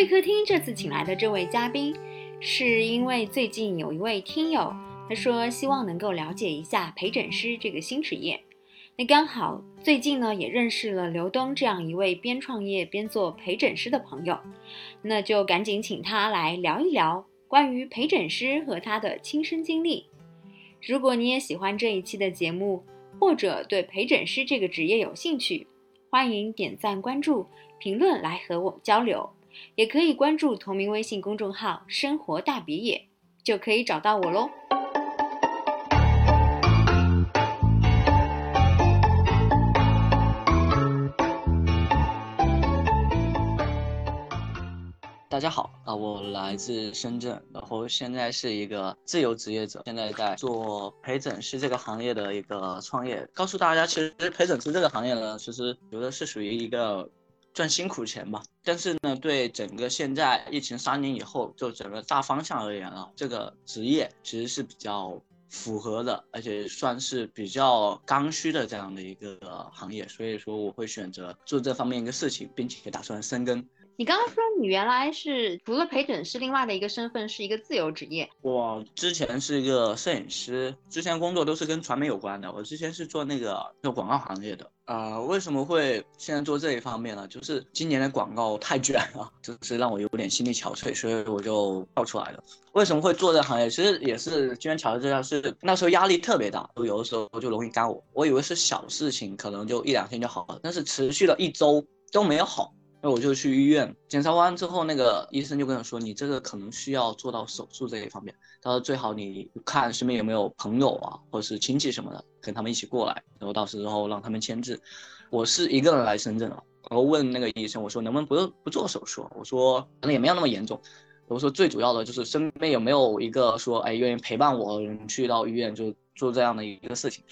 会客厅这次请来的这位嘉宾，是因为最近有一位听友，他说希望能够了解一下陪诊师这个新职业。那刚好最近呢，也认识了刘东这样一位边创业边做陪诊师的朋友，那就赶紧请他来聊一聊关于陪诊师和他的亲身经历。如果你也喜欢这一期的节目，或者对陪诊师这个职业有兴趣，欢迎点赞、关注、评论来和我交流，也可以关注同名微信公众号“生活大别野”，就可以找到我喽。大家好啊，我来自深圳，然后现在是一个自由职业者，现在在做陪诊师这个行业的一个创业。告诉大家，其实陪诊师这个行业呢，其实觉得是属于一个赚辛苦钱吧。但是呢，对整个现在疫情三年以后，就整个大方向而言啊，这个职业其实是比较符合的，而且算是比较刚需的这样的一个行业。所以说，我会选择做这方面一个事情，并且打算深耕。你刚刚说你原来是除了陪诊师，另外的一个身份是一个自由职业。我之前是一个摄影师，之前工作都是跟传媒有关的。我之前是做那个做广告行业的。啊，为什么会现在做这一方面呢？就是今年的广告太卷了，就是让我有点心力憔悴，所以我就跳出来了。为什么会做这行业？其实也是机缘巧合之下，是那时候压力特别大，有的时候就容易干呕。我以为是小事情，可能就一两天就好了，但是持续了一周都没有好。那我就去医院检查完之后，那个医生就跟我说：“你这个可能需要做到手术这一方面。他说最好你看身边有没有朋友啊，或者是亲戚什么的，跟他们一起过来，然后到时候让他们签字。我是一个人来深圳了，然后问那个医生，我说能不能不不做手术？我说可能也没有那么严重。我说最主要的就是身边有没有一个说哎愿意陪伴我去到医院就做这样的一个事情。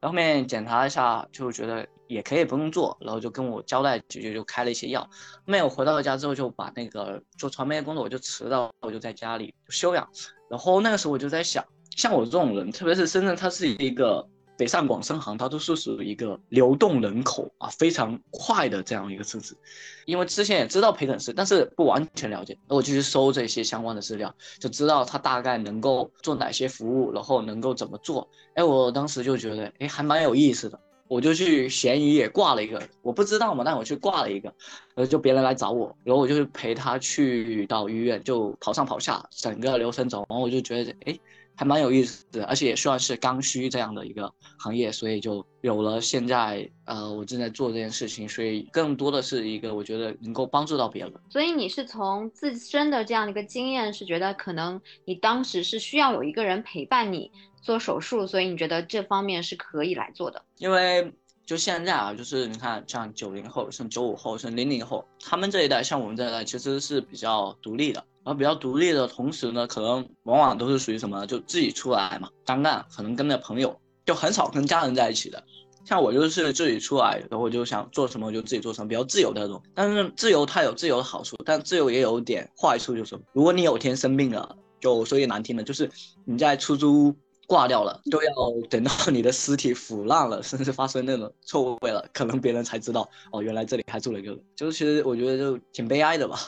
然后面检查一下就觉得。”也可以不用做，然后就跟我交代几句，就开了一些药。没有回到家之后，就把那个做传媒的工作我就辞了，我就在家里休养。然后那个时候我就在想，像我这种人，特别是深圳，它是一个北上广深杭，它都是属于一个流动人口啊，非常快的这样一个城市。因为之前也知道陪诊师，但是不完全了解，那我就去搜这些相关的资料，就知道他大概能够做哪些服务，然后能够怎么做。哎，我当时就觉得，哎，还蛮有意思的。我就去闲鱼也挂了一个，我不知道嘛，但我去挂了一个，呃，就别人来找我，然后我就是陪他去到医院，就跑上跑下，整个流程走，然后我就觉得，哎，还蛮有意思的，而且也算是刚需这样的一个行业，所以就有了现在，呃，我正在做这件事情，所以更多的是一个我觉得能够帮助到别人。所以你是从自身的这样的一个经验，是觉得可能你当时是需要有一个人陪伴你。做手术，所以你觉得这方面是可以来做的？因为就现在啊，就是你看，像九零后、像九五后、像零零后，他们这一代，像我们这一代，其实是比较独立的。然后比较独立的同时呢，可能往往都是属于什么，就自己出来嘛，单干，可能跟着朋友，就很少跟家人在一起的。像我就是自己出来，然后就想做什么就自己做什么，比较自由的那种。但是自由它有自由的好处，但自由也有点坏处，就是如果你有天生病了，就说句难听的，就是你在出租屋。挂掉了，都要等到你的尸体腐烂了，甚至发生那种臭味了，可能别人才知道哦，原来这里还住了一个人。就是其实我觉得就挺悲哀的吧。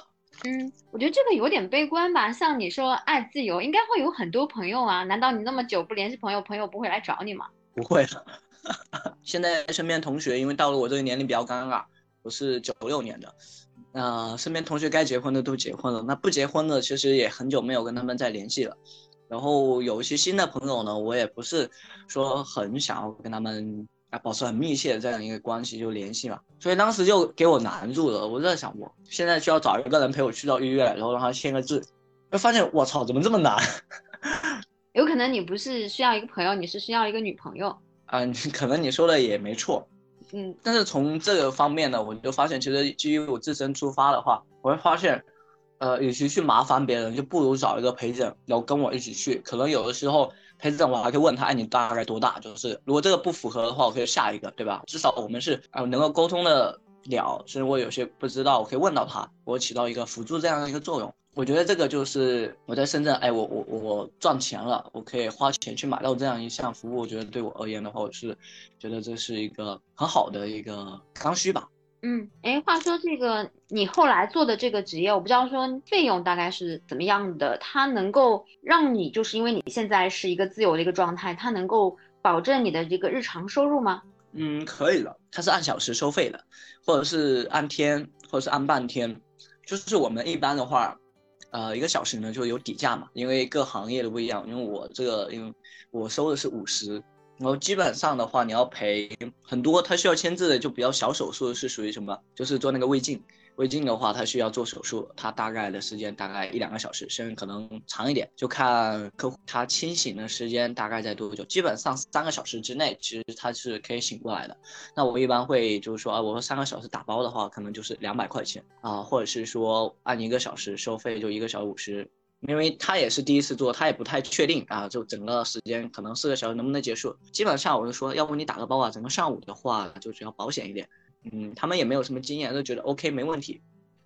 嗯，我觉得这个有点悲观吧。像你说爱自由，应该会有很多朋友啊。难道你那么久不联系朋友，朋友不会来找你吗？不会。现在身边同学因为到了我这个年龄比较尴尬，我是九六年的，那身边同学该结婚的都结婚了，那不结婚的其实也很久没有跟他们再联系了。然后有一些新的朋友呢，我也不是说很想要跟他们啊保持很密切的这样一个关系就联系嘛，所以当时就给我难住了。我在想，我现在需要找一个人陪我去到医院，然后让他签个字，就发现我操，怎么这么难？有可能你不是需要一个朋友，你是需要一个女朋友。嗯，可能你说的也没错。嗯，但是从这个方面呢，我就发现，其实基于我自身出发的话，我会发现。呃，与其去麻烦别人，就不如找一个陪诊，然后跟我一起去。可能有的时候陪诊我还可以问他，哎，你大概多大？就是如果这个不符合的话，我可以下一个，对吧？至少我们是呃能够沟通的了。所以我有些不知道，我可以问到他，我起到一个辅助这样的一个作用。我觉得这个就是我在深圳，哎，我我我赚钱了，我可以花钱去买到这样一项服务。我觉得对我而言的话，我是觉得这是一个很好的一个刚需吧。嗯，哎，话说这个你后来做的这个职业，我不知道说费用大概是怎么样的，它能够让你就是因为你现在是一个自由的一个状态，它能够保证你的这个日常收入吗？嗯，可以的，它是按小时收费的，或者是按天，或者是按半天，就是我们一般的话。呃，一个小时呢就有底价嘛，因为各行业的不一样。因为我这个，因为我收的是五十，然后基本上的话，你要赔很多，他需要签字的就比较小手术是属于什么？就是做那个胃镜。胃镜的话，他需要做手术，他大概的时间大概一两个小时，甚至可能长一点，就看客户他清醒的时间大概在多久。基本上三个小时之内，其实他是可以醒过来的。那我一般会就是说啊，我说三个小时打包的话，可能就是两百块钱啊，或者是说按一个小时收费，就一个小时五十。因为他也是第一次做，他也不太确定啊，就整个时间可能四个小时能不能结束。基本上我就说，要不你打个包啊，整个上午的话就只要保险一点。嗯，他们也没有什么经验，都觉得 OK 没问题。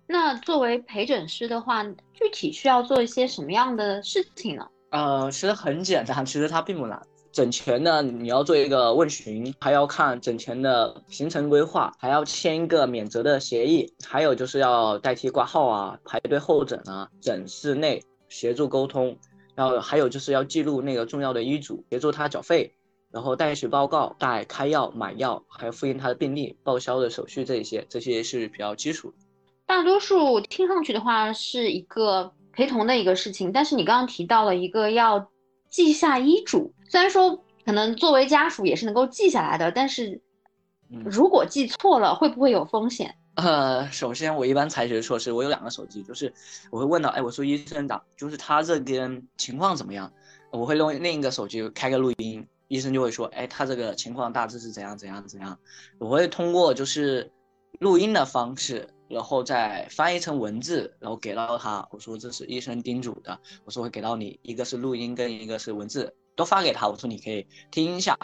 那作为陪诊师的话，具体需要做一些什么样的事情呢？呃，其实很简单，其实它并不难。诊前呢，你要做一个问询，还要看诊前的行程规划，还要签一个免责的协议，还有就是要代替挂号啊，排队候诊啊，诊室内协助沟通，然后还有就是要记录那个重要的医嘱，协助他缴费。然后带血报告、带开药、买药，还有复印他的病历、报销的手续这一些，这些是比较基础。大多数听上去的话是一个陪同的一个事情，但是你刚刚提到了一个要记下医嘱，虽然说可能作为家属也是能够记下来的，但是如果记错了会不会有风险？呃，首先我一般采取的措施，我有两个手机，就是我会问到，哎，我说医生长，就是他这边情况怎么样？我会用另一个手机开个录音。医生就会说，哎，他这个情况大致是怎样怎样怎样。我会通过就是录音的方式，然后再翻译成文字，然后给到他。我说这是医生叮嘱的，我说会给到你，一个是录音跟一个是文字，都发给他。我说你可以听一下。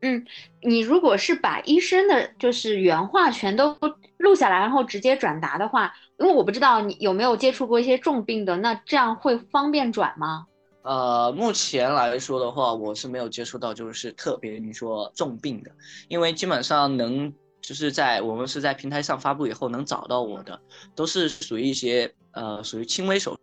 嗯，你如果是把医生的就是原话全都录下来，然后直接转达的话，因为我不知道你有没有接触过一些重病的，那这样会方便转吗？呃，目前来说的话，我是没有接触到，就是特别你说重病的，因为基本上能就是在我们是在平台上发布以后能找到我的，都是属于一些呃属于轻微手。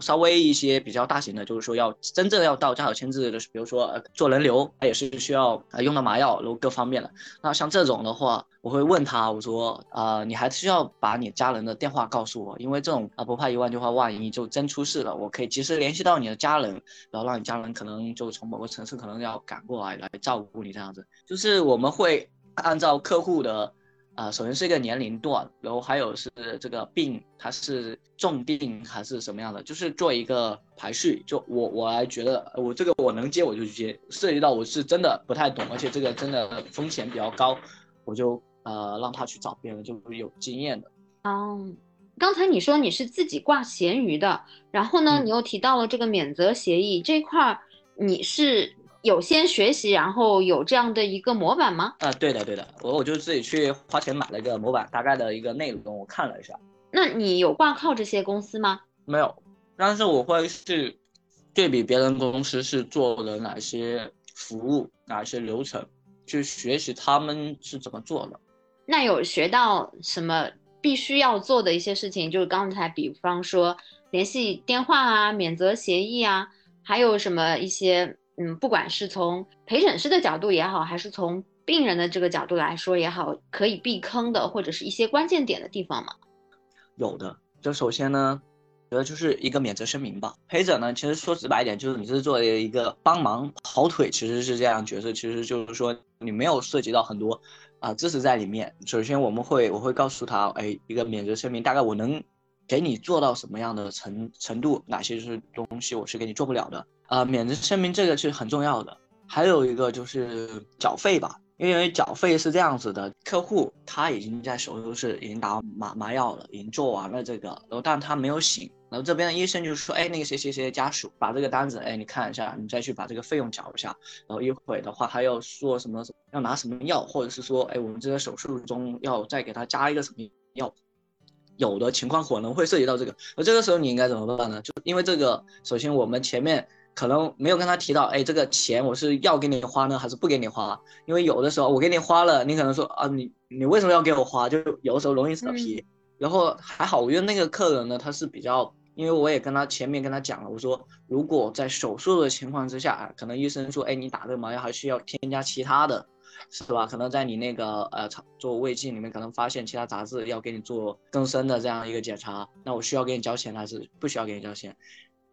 稍微一些比较大型的，就是说要真正要到家属签字的，比如说呃做人流，它也是需要啊用到麻药，然后各方面的。那像这种的话，我会问他，我说啊，你还需要把你家人的电话告诉我，因为这种啊不怕一万句话，万一就真出事了，我可以及时联系到你的家人，然后让你家人可能就从某个城市可能要赶过来来照顾你这样子。就是我们会按照客户的。啊，首先是一个年龄段，然后还有是这个病，它是重病还是什么样的，就是做一个排序。就我我来觉得，我这个我能接我就接，涉及到我是真的不太懂，而且这个真的风险比较高，我就呃让他去找别人，就有经验的。哦，刚才你说你是自己挂闲鱼的，然后呢，你又提到了这个免责协议这块儿，你是？有先学习，然后有这样的一个模板吗？啊，对的，对的，我我就自己去花钱买了一个模板，大概的一个内容我看了一下。那你有挂靠这些公司吗？没有，但是我会去对比别人公司是做的哪些服务、哪些流程，去学习他们是怎么做的。那有学到什么必须要做的一些事情？就是刚才，比方说联系电话啊、免责协议啊，还有什么一些？嗯，不管是从陪诊师的角度也好，还是从病人的这个角度来说也好，可以避坑的或者是一些关键点的地方吗？有的，就首先呢，觉得就是一个免责声明吧。陪诊呢，其实说直白一点，就是你是作为一个帮忙跑腿，其实是这样角色，其实就是说你没有涉及到很多啊知识在里面。首先我们会，我会告诉他，哎，一个免责声明，大概我能给你做到什么样的程程度，哪些是东西我是给你做不了的。呃，免责声明这个是很重要的，还有一个就是缴费吧，因为缴费是这样子的，客户他已经在手术室已经打麻麻药了，已经做完了这个，然后但他没有醒，然后这边的医生就说，哎，那个谁谁谁家属把这个单子，哎，你看一下，你再去把这个费用缴一下，然后一会的话他要说什么要拿什么药，或者是说，哎，我们这个手术中要再给他加一个什么药。有的情况可能会涉及到这个，而这个时候你应该怎么办呢？就因为这个，首先我们前面可能没有跟他提到，哎，这个钱我是要给你花呢，还是不给你花？因为有的时候我给你花了，你可能说啊，你你为什么要给我花？就有的时候容易扯皮。然后还好，因为那个客人呢，他是比较，因为我也跟他前面跟他讲了，我说如果在手术的情况之下，可能医生说，哎，你打这个麻药还需要添加其他的，是吧？可能在你那个呃做胃镜里面，可能发现其他杂质，要给你做更深的这样一个检查，那我需要给你交钱还是不需要给你交钱？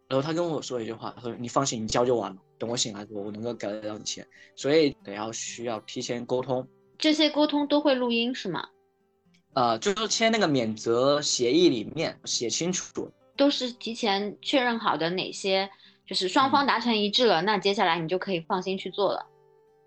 然后他跟我说一句话，他说你放心，你交就完了，等我醒来，我我能够给得到你钱，所以得要需要提前沟通。这些沟通都会录音是吗？呃，就是签那个免责协议里面写清楚，都是提前确认好的哪些，就是双方达成一致了，那接下来你就可以放心去做了。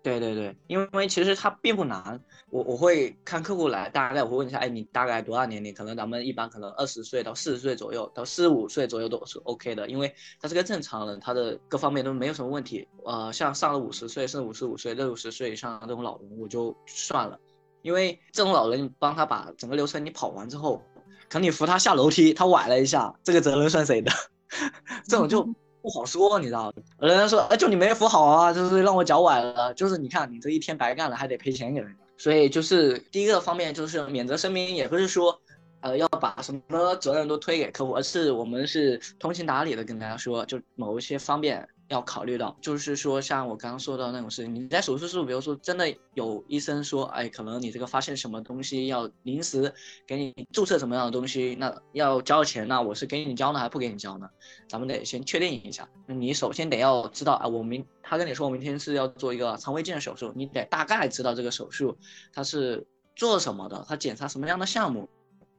对对对，因为其实它并不难，我我会看客户来，大概我会问一下，哎，你大概多大年龄？可能咱们一般可能二十岁到四十岁左右，到四十五岁左右都是 OK 的，因为他是个正常人，他的各方面都没有什么问题。呃，像上了五十岁，甚至五十五岁、六十岁以上这种老人，我就算了。因为这种老人，你帮他把整个流程你跑完之后，可能你扶他下楼梯，他崴了一下，这个责任算谁的？这种就不好说，你知道？人家说，哎，就你没扶好啊，就是让我脚崴了，就是你看你这一天白干了，还得赔钱给人家。所以就是第一个方面就是免责声明，也不是说。呃，要把什么责任都推给客户，而是我们是通情达理的跟大家说，就某一些方面要考虑到，就是说像我刚刚说到那种事情，你在手术室，比如说真的有医生说，哎，可能你这个发现什么东西要临时给你注册什么样的东西，那要交钱，那我是给你交呢，还不给你交呢？咱们得先确定一下。你首先得要知道啊，我明他跟你说我明天是要做一个肠胃镜手术，你得大概知道这个手术他是做什么的，他检查什么样的项目。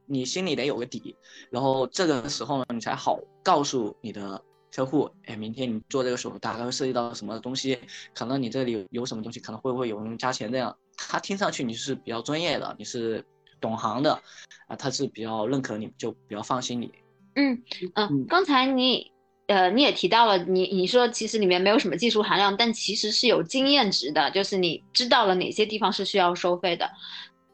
你心里得有个底，然后这个时候呢，你才好告诉你的客户，哎，明天你做这个手术大概会涉及到什么东西，可能你这里有什么东西，可能会不会有人加钱这样，他听上去你是比较专业的，你是懂行的，啊，他是比较认可你，就比较放心你。嗯嗯，刚才你呃你也提到了，你你说其实里面没有什么技术含量，但其实是有经验值的，就是你知道了哪些地方是需要收费的。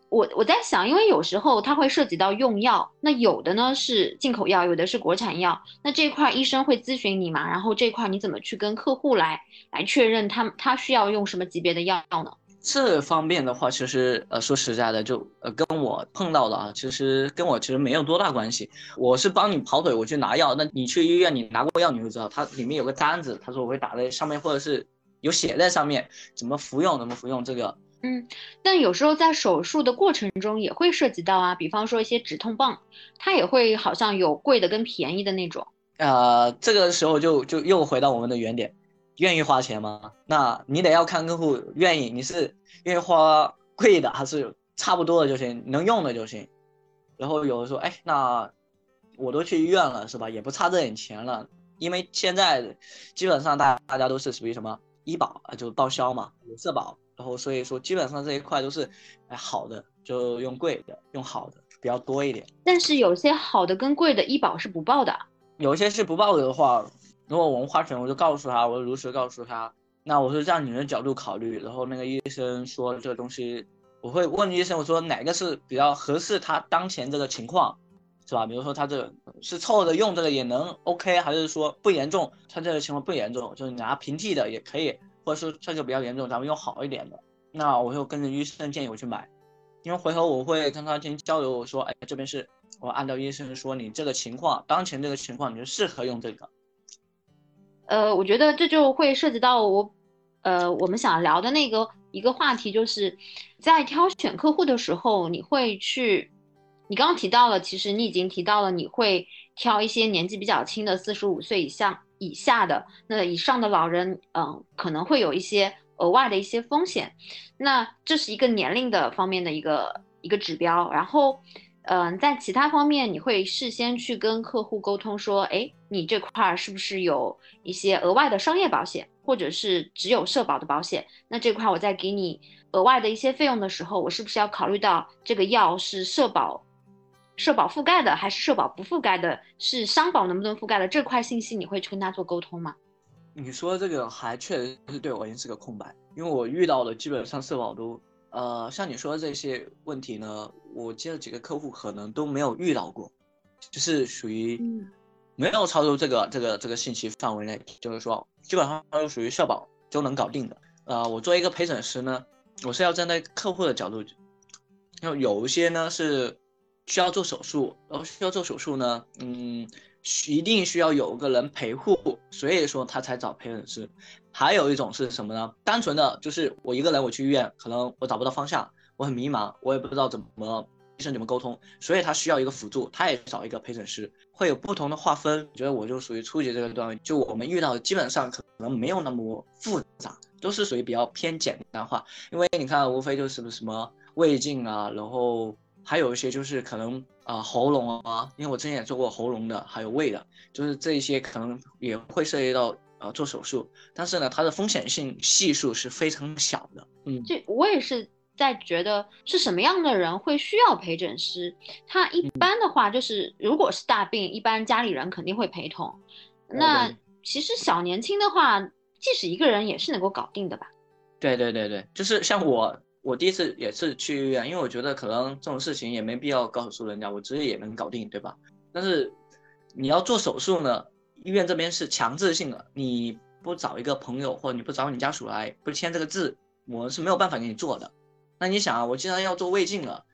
我我在想，因为有时候它会涉及到用药，那有的呢是进口药，有的是国产药，那这块医生会咨询你嘛？然后这块你怎么去跟客户来来确认他他需要用什么级别的药呢？这方面的话，其实呃说实在的，就呃跟我碰到的啊，其实跟我其实没有多大关系。我是帮你跑腿，我去拿药，那你去医院你拿过药，你会知道它里面有个单子，他说我会打在上面，或者是有写在上面，怎么服用，怎么服用这个。嗯，但有时候在手术的过程中也会涉及到啊，比方说一些止痛棒，它也会好像有贵的跟便宜的那种。呃，这个时候就就又回到我们的原点，愿意花钱吗？那你得要看客户愿意，你是愿意花贵的还是差不多的就行，能用的就行。然后有的说，哎，那我都去医院了是吧？也不差这点钱了，因为现在基本上大大家都是属于什么医保啊，就报销嘛，有社保。然后所以说，基本上这一块都是，哎，好的就用贵的，用好的比较多一点。但是有些好的跟贵的医保是不报的，有些是不报的话，如果我们花钱，我就告诉他，我就如实告诉他，那我是站你的角度考虑。然后那个医生说这个东西，我会问医生，我说哪个是比较合适他当前这个情况，是吧？比如说他这个是凑着用这个也能 OK，还是说不严重？他这个情况不严重，就是拿平替的也可以。或者是这个比较严重，咱们用好一点的，那我就跟着医生建议我去买，因为回头我会跟他进行交流，我说，哎，这边是我按照医生说你这个情况，当前这个情况，你就适合用这个。呃，我觉得这就会涉及到我，呃，我们想聊的那个一个话题，就是在挑选客户的时候，你会去，你刚刚提到了，其实你已经提到了，你会挑一些年纪比较轻的，四十五岁以上。以下的那以上的老人，嗯，可能会有一些额外的一些风险，那这是一个年龄的方面的一个一个指标。然后，嗯，在其他方面，你会事先去跟客户沟通说，哎，你这块儿是不是有一些额外的商业保险，或者是只有社保的保险？那这块我在给你额外的一些费用的时候，我是不是要考虑到这个药是社保？社保覆盖的还是社保不覆盖的？是商保能不能覆盖的这块信息，你会去跟他做沟通吗？你说这个还确实是对我而言是个空白，因为我遇到的基本上社保都，呃，像你说的这些问题呢，我接了几个客户可能都没有遇到过，就是属于没有超出这个这个这个信息范围内，就是说基本上都属于社保就能搞定的。呃，我作为一个陪诊师呢，我是要站在客户的角度，要有一些呢是需要做手术，然后需要做手术呢，嗯，一定需要有个人陪护，所以说他才找陪诊师。还有一种是什么呢？单纯的就是我一个人我去医院，可能我找不到方向，我很迷茫，我也不知道怎么。医生怎么沟通？所以他需要一个辅助，他也找一个陪诊师，会有不同的划分。我觉得我就属于初级这个段位，就我们遇到的基本上可能没有那么复杂，都是属于比较偏简单化。因为你看，无非就是什么胃镜啊，然后还有一些就是可能啊喉咙啊，因为我之前也做过喉咙的，还有胃的，就是这一些可能也会涉及到呃做手术，但是呢，它的风险性系数是非常小的。嗯，这我也是。在觉得是什么样的人会需要陪诊师？他一般的话就是，如果是大病，一般家里人肯定会陪同。那其实小年轻的话，即使一个人也是能够搞定的吧？对对对对，就是像我，我第一次也是去医院，因为我觉得可能这种事情也没必要告诉人家，我直接也能搞定，对吧？但是你要做手术呢，医院这边是强制性的，你不找一个朋友或者你不找你家属来不签这个字，我是没有办法给你做的。那你想啊，我既然要做胃镜了，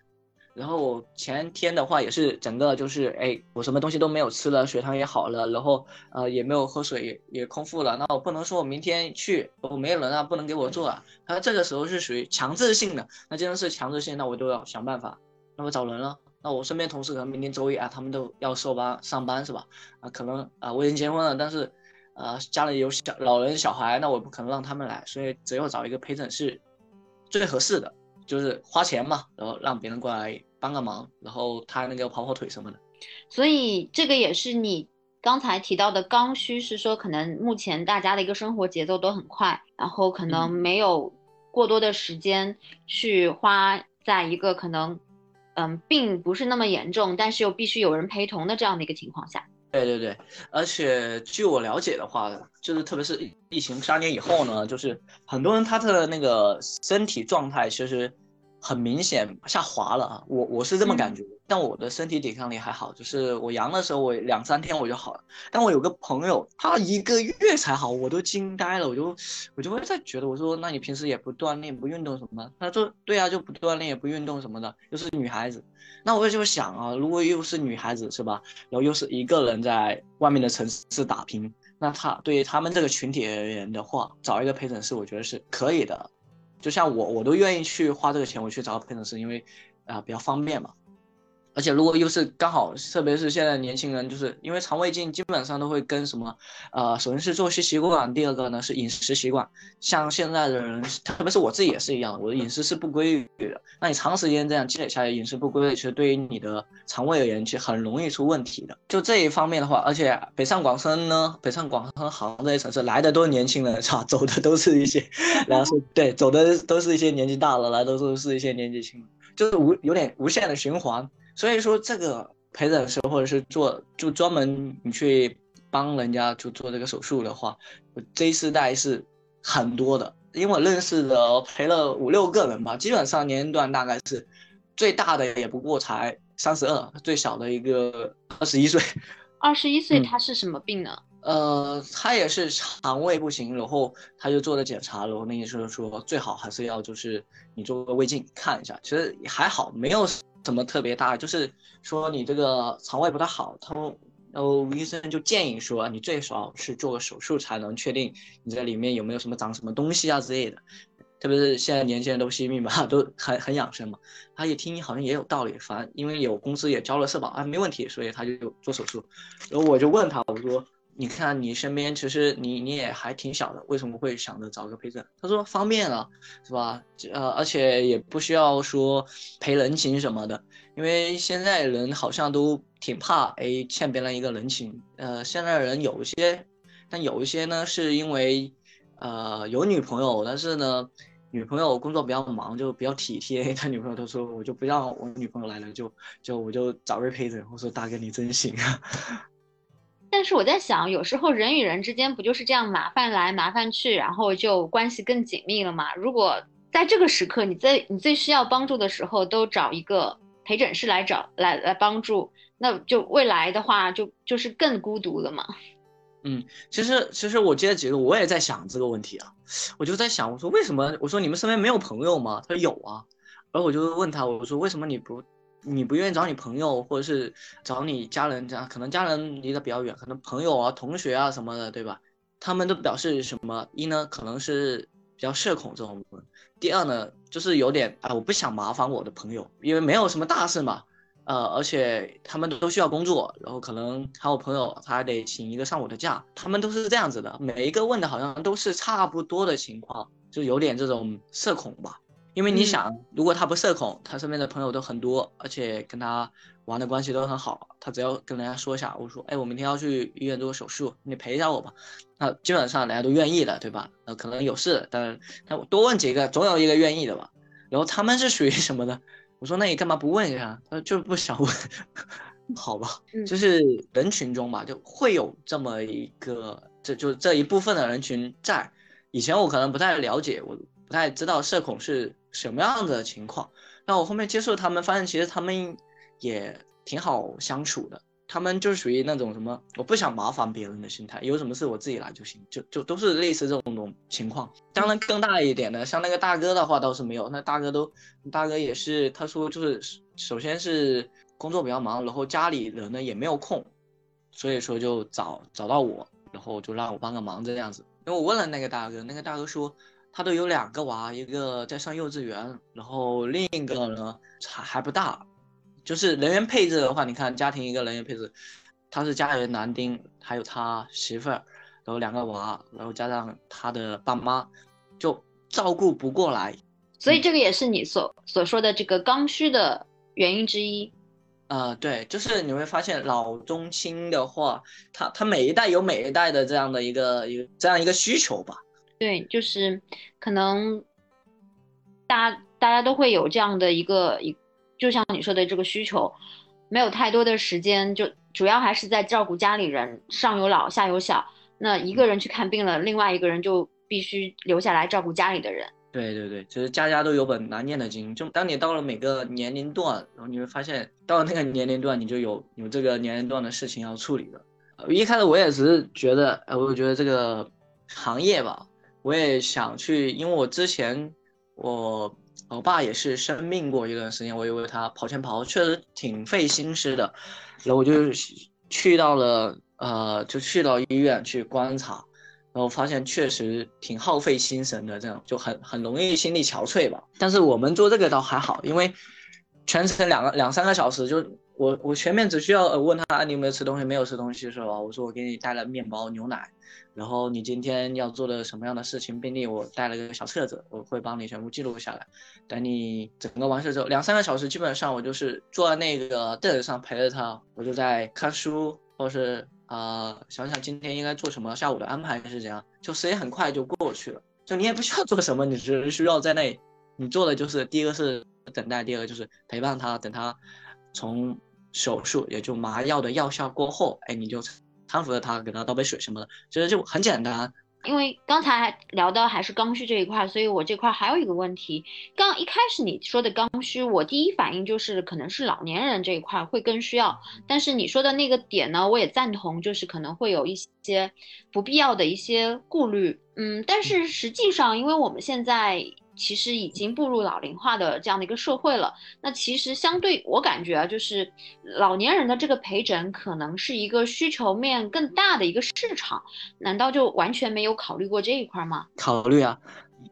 然后我前天的话也是整个就是，哎，我什么东西都没有吃了，血糖也好了，然后呃也没有喝水，也也空腹了。那我不能说我明天去，我没有人啊，不能给我做啊。他这个时候是属于强制性的，那既然是强制性，那我就要想办法，那我找人了。那我身边同事可能明天周一啊，他们都要上班上班是吧？啊，可能啊我已经结婚了，但是啊家里有小老人小孩，那我不可能让他们来，所以只有找一个陪诊是最合适的。就是花钱嘛，然后让别人过来帮个忙，然后他那个跑跑腿什么的。所以这个也是你刚才提到的刚需，是说可能目前大家的一个生活节奏都很快，然后可能没有过多的时间去花在一个可能嗯并不是那么严重，但是又必须有人陪同的这样的一个情况下。对对对，而且据我了解的话，就是特别是疫情三年以后呢，就是很多人他的那个身体状态其实很明显下滑了啊，我我是这么感觉。但我的身体抵抗力还好，就是我阳的时候，我两三天我就好了。但我有个朋友，他一个月才好，我都惊呆了。我就我就会在觉得，我说那你平时也不锻炼、不运动什么的？他说对啊，就不锻炼也不运动什么的，又是女孩子。那我就想啊，如果又是女孩子是吧？然后又是一个人在外面的城市打拼，那他对于他们这个群体而言的话，找一个陪诊师，我觉得是可以的。就像我，我都愿意去花这个钱，我去找个陪诊师，因为啊比较方便嘛。而且如果又是刚好，特别是现在年轻人，就是因为肠胃镜基本上都会跟什么，呃，首先是作息习惯，第二个呢是饮食习惯。像现在的人，特别是我自己也是一样，我的饮食是不规律的。那你长时间这样积累下来，饮食不规律，其实对于你的肠胃而言，其实很容易出问题的。就这一方面的话，而且北上广深呢，北上广深杭这些城市来的都是年轻人，是吧？走的都是一些，然后是对，走的都是一些年纪大了，来的都是一些年纪轻，就是无有点无限的循环。所以说，这个陪诊师或者是做就专门你去帮人家就做这个手术的话，我 Z 世代是很多的，因为我认识的陪了五六个人吧，基本上年龄段大概是最大的也不过才三十二，最小的一个二十一岁。二十一岁他是什么病呢？呃，他也是肠胃不行，然后他就做了检查，然后那医生说最好还是要就是你做个胃镜看一下，其实还好，没有。什么特别大？就是说你这个肠胃不太好，他们然后医生就建议说，你最少是做个手术才能确定你这里面有没有什么长什么东西啊之类的。特别是现在年轻人都惜命嘛，都很很养生嘛。他一听好像也有道理，反正因为有公司也交了社保啊，没问题，所以他就做手术。然后我就问他，我说。你看，你身边其实你你也还挺小的，为什么会想着找个陪诊？他说方便了，是吧？呃，而且也不需要说赔人情什么的，因为现在人好像都挺怕哎欠别人一个人情。呃，现在人有一些，但有一些呢是因为呃有女朋友，但是呢女朋友工作比较忙，就比较体贴，他女朋友都说我就不让我女朋友来了，就就我就找位陪诊，我说大哥你真行啊。但是我在想，有时候人与人之间不就是这样麻烦来麻烦去，然后就关系更紧密了吗？如果在这个时刻，你在你最需要帮助的时候都找一个陪诊师来找来来帮助，那就未来的话就就是更孤独了嘛。嗯，其实其实我接着几个，我也在想这个问题啊，我就在想，我说为什么？我说你们身边没有朋友吗？他说有啊，然后我就问他，我说为什么你不你不愿意找你朋友，或者是找你家人这样？可能家人离得比较远，可能朋友啊、同学啊什么的，对吧？他们都表示什么？一呢，可能是比较社恐这种；第二呢，就是有点啊，我不想麻烦我的朋友，因为没有什么大事嘛。呃，而且他们都需要工作，然后可能还有朋友，他还得请一个上午的假，他们都是这样子的。每一个问的好像都是差不多的情况，就有点这种社恐吧。因为你想，如果他不社恐，他身边的朋友都很多，而且跟他玩的关系都很好，他只要跟人家说一下，我说，哎，我明天要去医院做手术，你陪一下我吧。那基本上人家都愿意的，对吧？那可能有事，但是他多问几个，总有一个愿意的吧。然后他们是属于什么呢？我说那你干嘛不问一下？他说就是不想问，好吧，就是人群中吧，就会有这么一个，这就这一部分的人群在。以前我可能不太了解，我不太知道社恐是什么样的情况。那我后面接触他们，发现其实他们也挺好相处的。他们就是属于那种什么，我不想麻烦别人的心态，有什么事我自己来就行，就就都是类似这种种情况。当然更大一点的，像那个大哥的话倒是没有，那大哥都大哥也是，他说就是首先是工作比较忙，然后家里人呢也没有空，所以说就找找到我，然后就让我帮个忙这样子。因为我问了那个大哥，那个大哥说他都有两个娃，一个在上幼稚园，然后另一个呢还还不大。就是人员配置的话，你看家庭一个人员配置，他是家里的男丁，还有他媳妇儿，然后两个娃，然后加上他的爸妈，就照顾不过来。所以这个也是你所所说的这个刚需的原因之一。呃，对，就是你会发现老中青的话，他他每一代有每一代的这样的一个一个这样一个需求吧。对，就是可能大家大家都会有这样的一个一。就像你说的这个需求，没有太多的时间，就主要还是在照顾家里人，上有老下有小。那一个人去看病了，另外一个人就必须留下来照顾家里的人。对对对，其实家家都有本难念的经。就当你到了每个年龄段，然后你会发现，到了那个年龄段，你就有有这个年龄段的事情要处理了。一开始我也只是觉得，哎，我觉得这个行业吧，我也想去，因为我之前我。我爸也是生病过一段时间，我也为他跑前跑，确实挺费心思的。然后我就去到了，呃，就去到医院去观察，然后发现确实挺耗费心神的，这样就很很容易心力憔悴吧。但是我们做这个倒还好，因为全程两个两三个小时就。我我前面只需要问他你有没有吃东西，没有吃东西是吧？我说我给你带了面包、牛奶，然后你今天要做的什么样的事情病例，我带了个小册子，我会帮你全部记录下来。等你整个完事之后，两三个小时基本上我就是坐在那个凳子上陪着他，我就在看书，或是啊想想今天应该做什么，下午的安排是怎样，就时间很快就过去了。就你也不需要做什么，你只需要在那，你做的就是第一个是等待，第二个就是陪伴他，等他从。手术也就麻药的药效过后，哎，你就搀扶着他，给他倒杯水什么的，其实就很简单。因为刚才聊的还是刚需这一块，所以我这块还有一个问题。刚一开始你说的刚需，我第一反应就是可能是老年人这一块会更需要。但是你说的那个点呢，我也赞同，就是可能会有一些不必要的一些顾虑。嗯，但是实际上，因为我们现在。其实已经步入老龄化的这样的一个社会了。那其实相对我感觉啊，就是老年人的这个陪诊可能是一个需求面更大的一个市场。难道就完全没有考虑过这一块吗？考虑啊。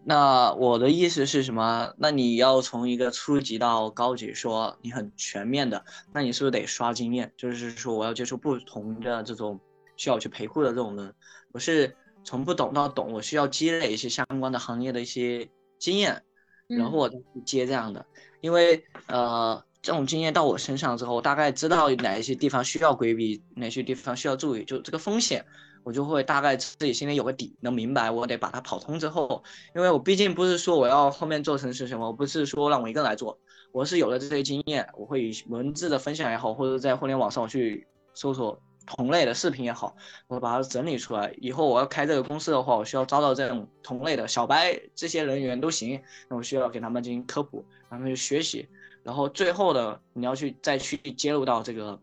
那我的意思是什么？那你要从一个初级到高级，说你很全面的，那你是不是得刷经验？就是说我要接触不同的这种需要去陪护的这种人，我是从不懂到懂，我需要积累一些相关的行业的一些。经验，然后我再去接这样的，因为呃，这种经验到我身上之后，我大概知道哪一些地方需要规避，哪些地方需要注意，就这个风险，我就会大概自己心里有个底，能明白我得把它跑通之后，因为我毕竟不是说我要后面做成是什么，我不是说让我一个人来做，我是有了这些经验，我会以文字的分享也好，或者在互联网上我去搜索。同类的视频也好，我把它整理出来。以后我要开这个公司的话，我需要招到这种同类的小白这些人员都行。那我需要给他们进行科普，让他们去学习。然后最后的你要去再去接入到这个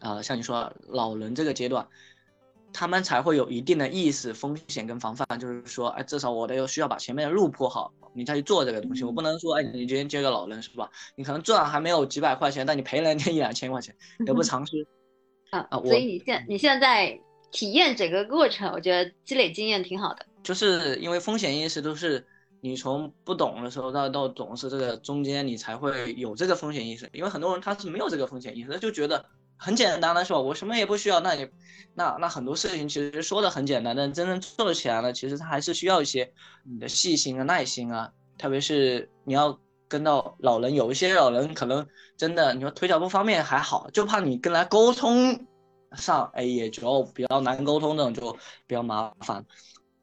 呃，像你说老人这个阶段，他们才会有一定的意识、风险跟防范，就是说，哎，至少我得需要把前面的路铺好，你再去做这个东西。我不能说，哎，你今天接个老人是吧？你可能赚还没有几百块钱，但你赔了人家一两千块钱，得不偿失。啊，所以你现你现在体验整个过程，我觉得积累经验挺好的。就是因为风险意识都是你从不懂的时候到到懂事这个中间，你才会有这个风险意识。因为很多人他是没有这个风险意识，他就觉得很简单的是吧？我什么也不需要，那你那那很多事情其实说的很简单，但真正做起来呢，其实它还是需要一些你的细心啊、耐心啊，特别是你要跟到老人，有一些老人可能真的你说腿脚不方便还好，就怕你跟他沟通。上哎也就比较难沟通，这种就比较麻烦。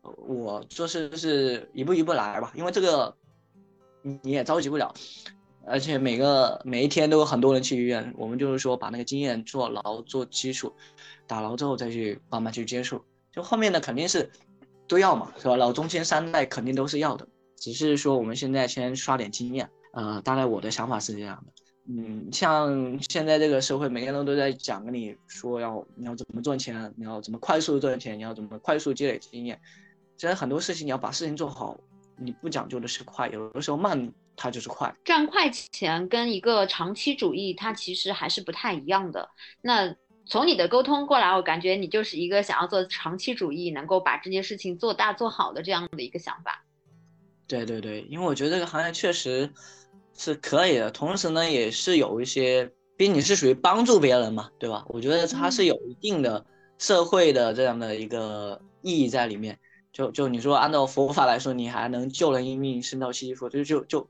我就是是一步一步来吧，因为这个你也着急不了，而且每个每一天都有很多人去医院，我们就是说把那个经验做牢做基础，打牢之后再去慢慢去接触。就后面的肯定是都要嘛，是吧？老中青三代肯定都是要的，只是说我们现在先刷点经验。呃，大概我的想法是这样的。嗯，像现在这个社会，每个人都在讲跟你说要你要怎么赚钱，你要怎么快速赚钱，你要怎么快速积累经验。其实很多事情你要把事情做好，你不讲究的是快，有的时候慢它就是快。赚快钱跟一个长期主义，它其实还是不太一样的。那从你的沟通过来，我感觉你就是一个想要做长期主义，能够把这件事情做大做好的这样的一个想法。对对对，因为我觉得这个行业确实。是可以的，同时呢，也是有一些，毕竟你是属于帮助别人嘛，对吧？我觉得它是有一定的社会的这样的一个意义在里面。就就你说按照佛法来说，你还能救人一命胜造七级浮，就就就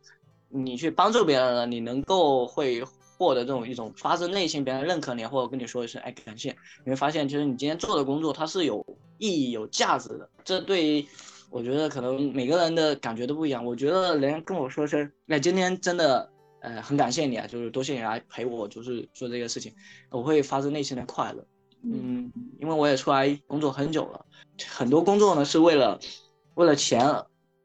你去帮助别人了，你能够会获得这种一种发自内心别人认可你，或者跟你说一声哎感谢，你会发现其实你今天做的工作它是有意义、有价值的。这对于我觉得可能每个人的感觉都不一样。我觉得人跟我说声，那今天真的，呃，很感谢你啊，就是多谢你来陪我，就是做这个事情，我会发自内心的快乐。嗯，因为我也出来工作很久了，很多工作呢是为了，为了钱，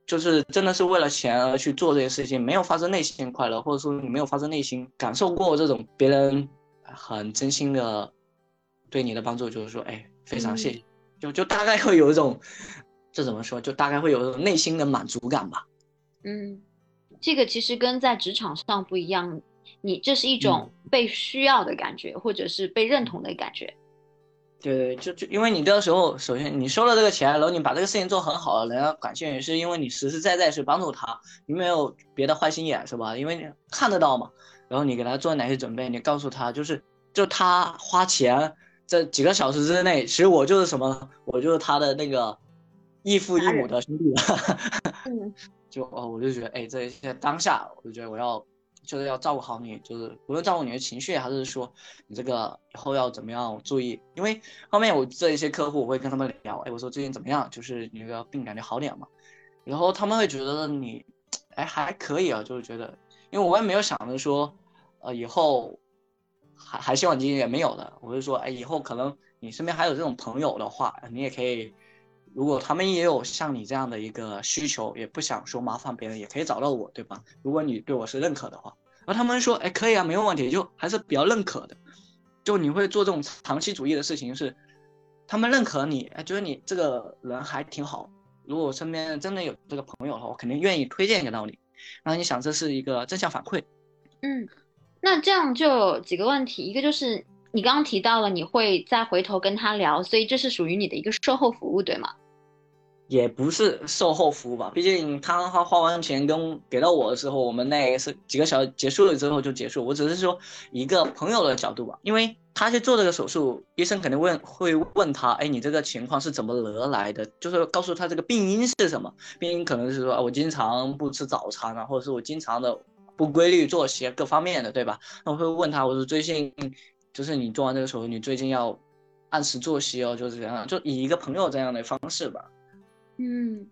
就是真的是为了钱而去做这些事情，没有发自内心快乐，或者说你没有发自内心感受过这种别人很真心的对你的帮助，就是说，哎，非常谢谢，就就大概会有一种。这怎么说？就大概会有内心的满足感吧。嗯，这个其实跟在职场上不一样，你这是一种被需要的感觉，或者是被认同的感觉。对对，就就因为你这个时候，首先你收了这个钱，然后你把这个事情做很好了，人家感谢你，是因为你实实在在是帮助他，你没有别的坏心眼，是吧？因为你看得到嘛，然后你给他做哪些准备，你告诉他，就是就他花钱这几个小时之内，其实我就是什么，我就是他的那个。异父异母的兄弟 就哦，我就觉得，哎，这些当下，我就觉得我要就是要照顾好你，就是无论照顾你的情绪，还是说你这个以后要怎么样注意。因为后面我这一些客户，我会跟他们聊，哎，我说最近怎么样？就是你那个病感觉好点嘛？然后他们会觉得你，哎，还可以啊，就是觉得，因为我也没有想着说，呃，以后还还希望你也没有的，我就说，哎，以后可能你身边还有这种朋友的话，你也可以。如果他们也有像你这样的一个需求，也不想说麻烦别人，也可以找到我，对吧？如果你对我是认可的话，然后他们说，哎，可以啊，没有问题，就还是比较认可的。就你会做这种长期主义的事情，是他们认可你，哎，觉得你这个人还挺好。如果我身边真的有这个朋友的话，我肯定愿意推荐给到你。然后你想，这是一个正向反馈。嗯，那这样就几个问题，一个就是你刚刚提到了你会再回头跟他聊，所以这是属于你的一个售后服务，对吗？也不是售后服务吧，毕竟他他花完钱跟给到我的时候，我们那也是几个小时结束了之后就结束。我只是说一个朋友的角度吧，因为他去做这个手术，医生肯定问会问他，哎，你这个情况是怎么得来的？就是告诉他这个病因是什么。病因可能是说啊，我经常不吃早餐啊，或者是我经常的不规律作息各方面的，对吧？那我会问他，我说最近就是你做完这个手术，你最近要按时作息哦，就是这样，就以一个朋友这样的方式吧。嗯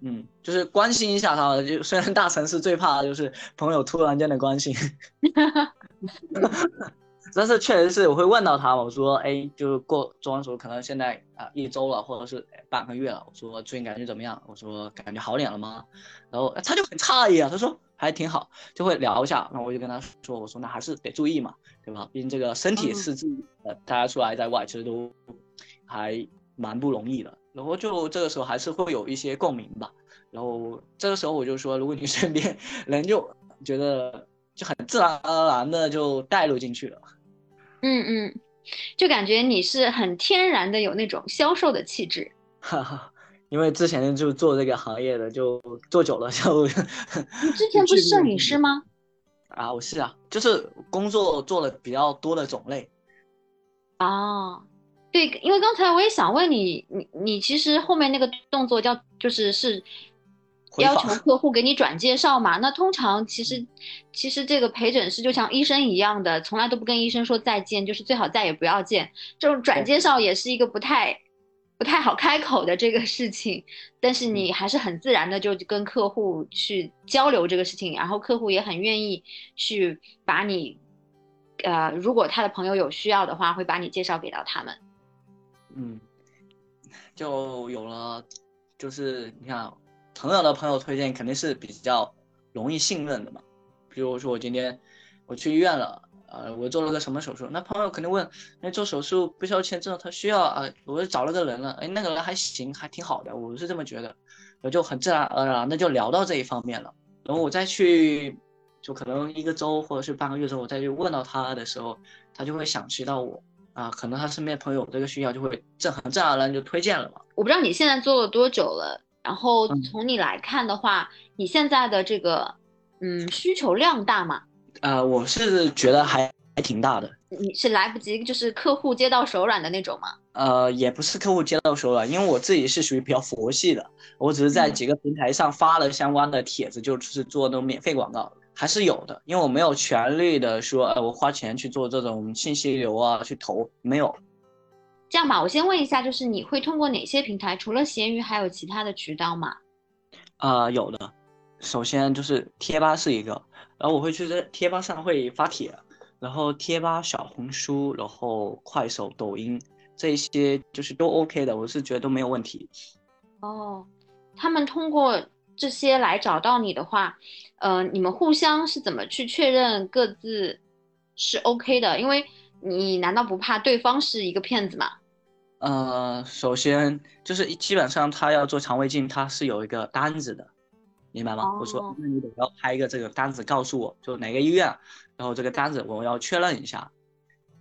嗯，就是关心一下他。就虽然大城市最怕就是朋友突然间的关心，但是确实是我会问到他，我说，哎，就是过做完手术可能现在啊一周了，或者是半个月了，我说最近感觉怎么样？我说感觉好点了吗？然后他就很诧异啊，他说还挺好，就会聊一下。那我就跟他说，我说那还是得注意嘛，对吧？毕竟这个身体是自己的，大家出来在外其实都还蛮不容易的。然后就这个时候还是会有一些共鸣吧。然后这个时候我就说，如果你身边 人就觉得就很自然而然的就带入进去了。嗯嗯，就感觉你是很天然的有那种销售的气质，哈哈，因为之前就做这个行业的，就做久了就。你之前不是摄影师吗？啊，我是啊，就是工作做了比较多的种类。哦，对，因为刚才我也想问你，你你其实后面那个动作叫就是是。要求客户给你转介绍嘛？那通常其实，其实这个陪诊师就像医生一样的，从来都不跟医生说再见，就是最好再也不要见。这种转介绍也是一个不太，不太好开口的这个事情。但是你还是很自然的就跟客户去交流这个事情，然后客户也很愿意去把你，呃，如果他的朋友有需要的话，会把你介绍给到他们。嗯，就有了，就是你看。朋友的朋友推荐肯定是比较容易信任的嘛。比如说我今天我去医院了，呃，我做了个什么手术，那朋友肯定问，那，做手术不需要签证，他需要啊，我找了个人了，哎，那个人还行，还挺好的，我是这么觉得，我就很自然而然的就聊到这一方面了。然后我再去，就可能一个周或者是半个月之后，我再去问到他的时候，他就会想起到我啊，可能他身边朋友这个需要，就会正很自然而然就推荐了嘛。我不知道你现在做了多久了。然后从你来看的话，你现在的这个，嗯，需求量大吗？呃，我是觉得还还挺大的。你是来不及，就是客户接到手软的那种吗？呃，也不是客户接到手软，因为我自己是属于比较佛系的，我只是在几个平台上发了相关的帖子，就是做那种免费广告，还是有的。因为我没有权利的说，呃，我花钱去做这种信息流啊，去投，没有。这样吧，我先问一下，就是你会通过哪些平台？除了闲鱼，还有其他的渠道吗？啊，有的。首先就是贴吧是一个，然后我会去在贴吧上会发帖，然后贴吧、小红书，然后快手、抖音这些就是都 OK 的，我是觉得都没有问题。哦，他们通过这些来找到你的话，呃，你们互相是怎么去确认各自是 OK 的？因为。你难道不怕对方是一个骗子吗？呃，首先就是基本上他要做肠胃镜，他是有一个单子的，明白吗？我说那你得要拍一个这个单子，告诉我就哪个医院，然后这个单子我要确认一下，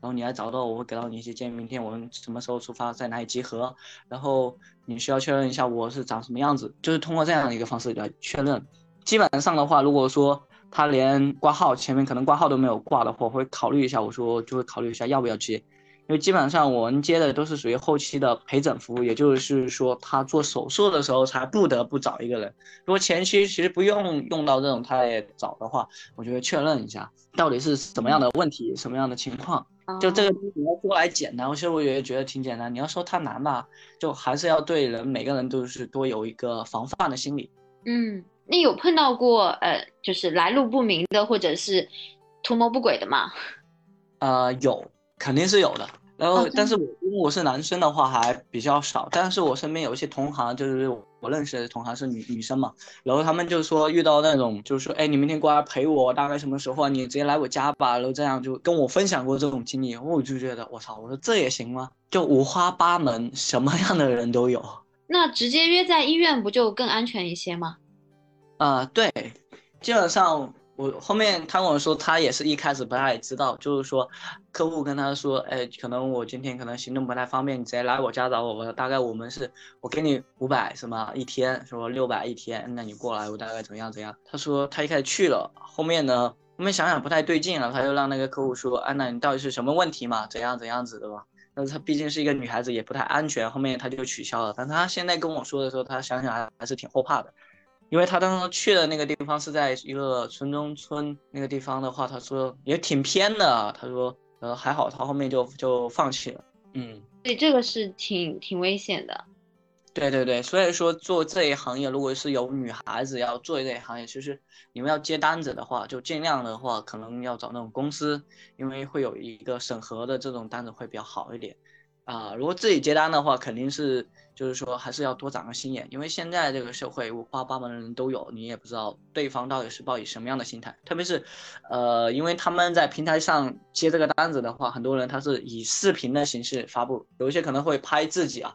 然后你来找到我，会给到你一些建议，明天我们什么时候出发，在哪里集合，然后你需要确认一下我是长什么样子，就是通过这样的一个方式来确认。基本上的话，如果说。他连挂号前面可能挂号都没有挂的话，我会考虑一下。我说就会考虑一下要不要接，因为基本上我们接的都是属于后期的陪诊服务，也就是说他做手术的时候才不得不找一个人。如果前期其实不用用到这种他也找的话，我就会确认一下到底是什么样的问题，什么样的情况。就这个你要说来简单，其实我也觉得挺简单。你要说它难吧，就还是要对人每个人都是多有一个防范的心理。嗯。你有碰到过呃，就是来路不明的，或者是图谋不轨的吗？呃，有，肯定是有的。然后，但是我因为我是男生的话还比较少，但是我身边有一些同行，就是我认识的同行是女女生嘛，然后他们就说遇到那种，就是说，哎，你明天过来陪我，大概什么时候啊？你直接来我家吧，然后这样就跟我分享过这种经历，我就觉得我操，我说这也行吗？就五花八门，什么样的人都有。那直接约在医院不就更安全一些吗？啊，对，基本上我后面他跟我说，他也是一开始不太知道，就是说客户跟他说，哎，可能我今天可能行动不太方便，你直接来我家找我。我大概我们是，我给你五百什么一天，说六百一天，那你过来我大概怎样怎样？他说他一开始去了，后面呢，后面想想不太对劲了，他就让那个客户说，哎，那你到底是什么问题嘛？怎样怎样子的吧？但是他毕竟是一个女孩子，也不太安全，后面他就取消了。但他现在跟我说的时候，他想想还是挺后怕的。因为他当时去的那个地方是在一个村中村那个地方的话，他说也挺偏的。他说，呃，还好，他后面就就放弃了。嗯，对，这个是挺挺危险的。对对对，所以说做这一行业，如果是有女孩子要做这一行业，其实你们要接单子的话，就尽量的话，可能要找那种公司，因为会有一个审核的这种单子会比较好一点。啊，如果自己接单的话，肯定是就是说还是要多长个心眼，因为现在这个社会五花八门的人都有，你也不知道对方到底是抱以什么样的心态。特别是，呃，因为他们在平台上接这个单子的话，很多人他是以视频的形式发布，有一些可能会拍自己啊，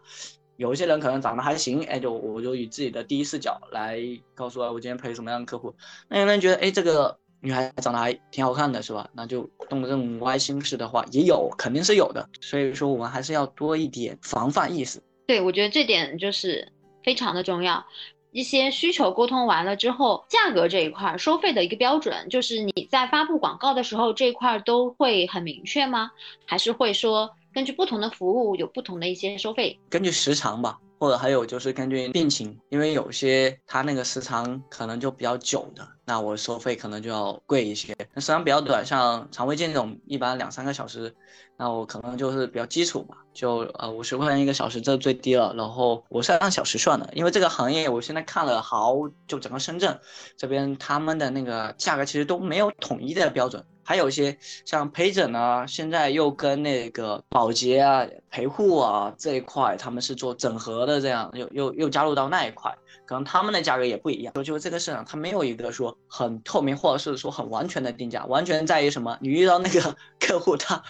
有一些人可能长得还行，哎，就我就以自己的第一视角来告诉我我今天陪什么样的客户。那有人觉得，哎，这个。女孩长得还挺好看的，是吧？那就动这种歪心思的话，也有，肯定是有的。所以说，我们还是要多一点防范意识。对，我觉得这点就是非常的重要。一些需求沟通完了之后，价格这一块收费的一个标准，就是你在发布广告的时候，这一块都会很明确吗？还是会说根据不同的服务有不同的一些收费？根据时长吧。或者还有就是根据病情，因为有些他那个时长可能就比较久的，那我收费可能就要贵一些。那时长比较短，像肠胃镜这种，一般两三个小时，那我可能就是比较基础嘛，就呃五十块钱一个小时，这最低了。然后我是按小时算的，因为这个行业我现在看了好，就整个深圳这边他们的那个价格其实都没有统一的标准。还有一些像陪诊啊，现在又跟那个保洁啊、陪护啊这一块，他们是做整合的，这样又又又加入到那一块，可能他们的价格也不一样。就就这个市场，它没有一个说很透明，或者是说很完全的定价，完全在于什么？你遇到那个 客户，他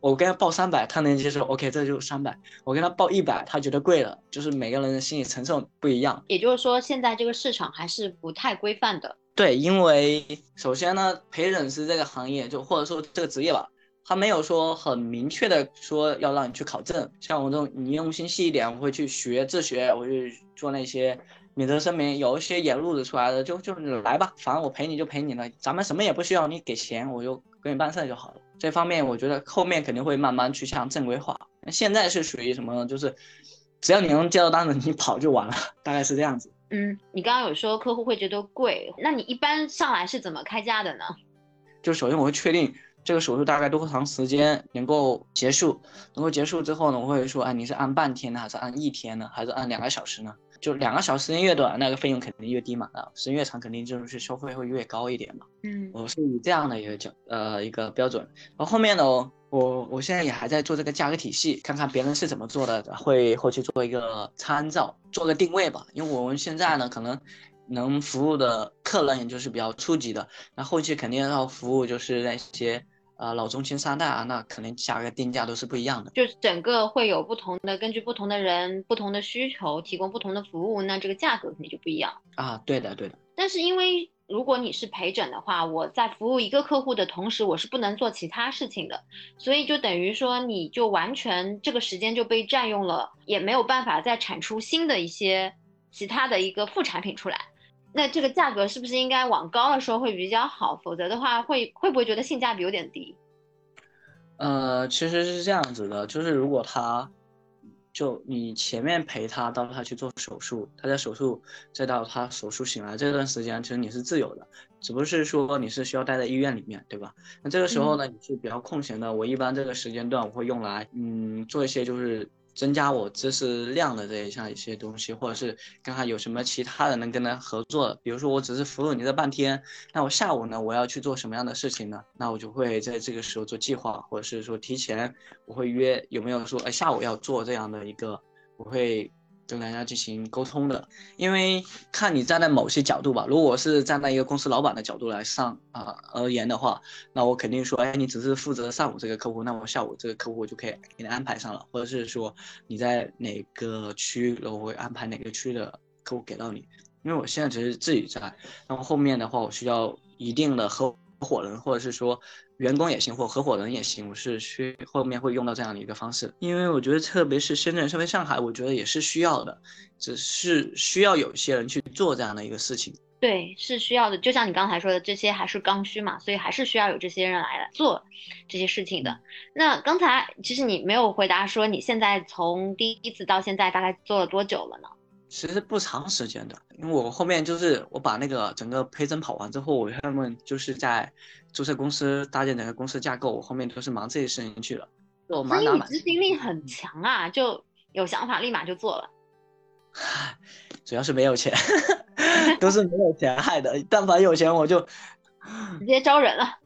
我跟他报三百，他能接受，OK，这就三百；我跟他报一百，他觉得贵了，就是每个人的心理承受不一样。也就是说，现在这个市场还是不太规范的。对，因为首先呢，陪诊师这个行业，就或者说这个职业吧，他没有说很明确的说要让你去考证。像我这种，你用心细一点，我会去学自学，我去做那些免责声明，有一些演录子出来的，就就来吧，反正我陪你就陪你了，咱们什么也不需要，你给钱我就给你办事就好了。这方面我觉得后面肯定会慢慢趋向正规化。现在是属于什么呢？就是只要你能接到单子，你跑就完了，大概是这样子。嗯，你刚刚有说客户会觉得贵，那你一般上来是怎么开价的呢？就首先我会确定这个手术大概多长时间能够结束，能够结束之后呢，我会说，哎，你是按半天呢，还是按一天呢，还是按两个小时呢？就两个小时时间越短，那个费用肯定越低嘛。啊，时间越长，肯定就是收费会越高一点嘛。嗯，我是以这样的一个角呃一个标准。然后后面呢，我我现在也还在做这个价格体系，看看别人是怎么做的，会后期做一个参照，做个定位吧。因为我们现在呢，可能能服务的客人也就是比较初级的，那后期肯定要服务就是那些。啊，老中青三代啊，那可能价格定价都是不一样的，就是整个会有不同的，根据不同的人、不同的需求提供不同的服务，那这个价格肯定就不一样啊。对的，对的。但是因为如果你是陪诊的话，我在服务一个客户的同时，我是不能做其他事情的，所以就等于说你就完全这个时间就被占用了，也没有办法再产出新的一些其他的一个副产品出来。那这个价格是不是应该往高了说会比较好？否则的话，会会不会觉得性价比有点低？呃，其实是这样子的，就是如果他，就你前面陪他到他去做手术，他在手术再到他手术醒来这段时间，其实你是自由的，只不过是说你是需要待在医院里面，对吧？那这个时候呢，你是比较空闲的，我一般这个时间段我会用来，嗯，做一些就是。增加我知识量的这一项一些东西，或者是看看有什么其他的能跟他合作。比如说，我只是服务你这半天，那我下午呢，我要去做什么样的事情呢？那我就会在这个时候做计划，或者是说提前我会约有没有说，哎，下午要做这样的一个，我会。跟大家进行沟通的，因为看你站在某些角度吧。如果是站在一个公司老板的角度来上啊而言的话，那我肯定说，哎，你只是负责上午这个客户，那我下午这个客户就可以给你安排上了，或者是说你在哪个区，我会安排哪个区的客户给到你。因为我现在只是自己在，那么后面的话，我需要一定的合伙人，或者是说。员工也行，或合伙人也行，我是需后面会用到这样的一个方式，因为我觉得特别是深圳、特别上海，我觉得也是需要的，只是需要有一些人去做这样的一个事情。对，是需要的。就像你刚才说的，这些还是刚需嘛，所以还是需要有这些人来做这些事情的。那刚才其实你没有回答说你现在从第一次到现在大概做了多久了呢？其实不长时间的，因为我后面就是我把那个整个陪诊跑完之后，我他们就是在注册公司搭建整个公司架构，我后面都是忙这些事情去了。所以你执行力很强啊，就有想法立马就做了。主要是没有钱，都是没有钱害的。但凡有钱，我就 直接招人了。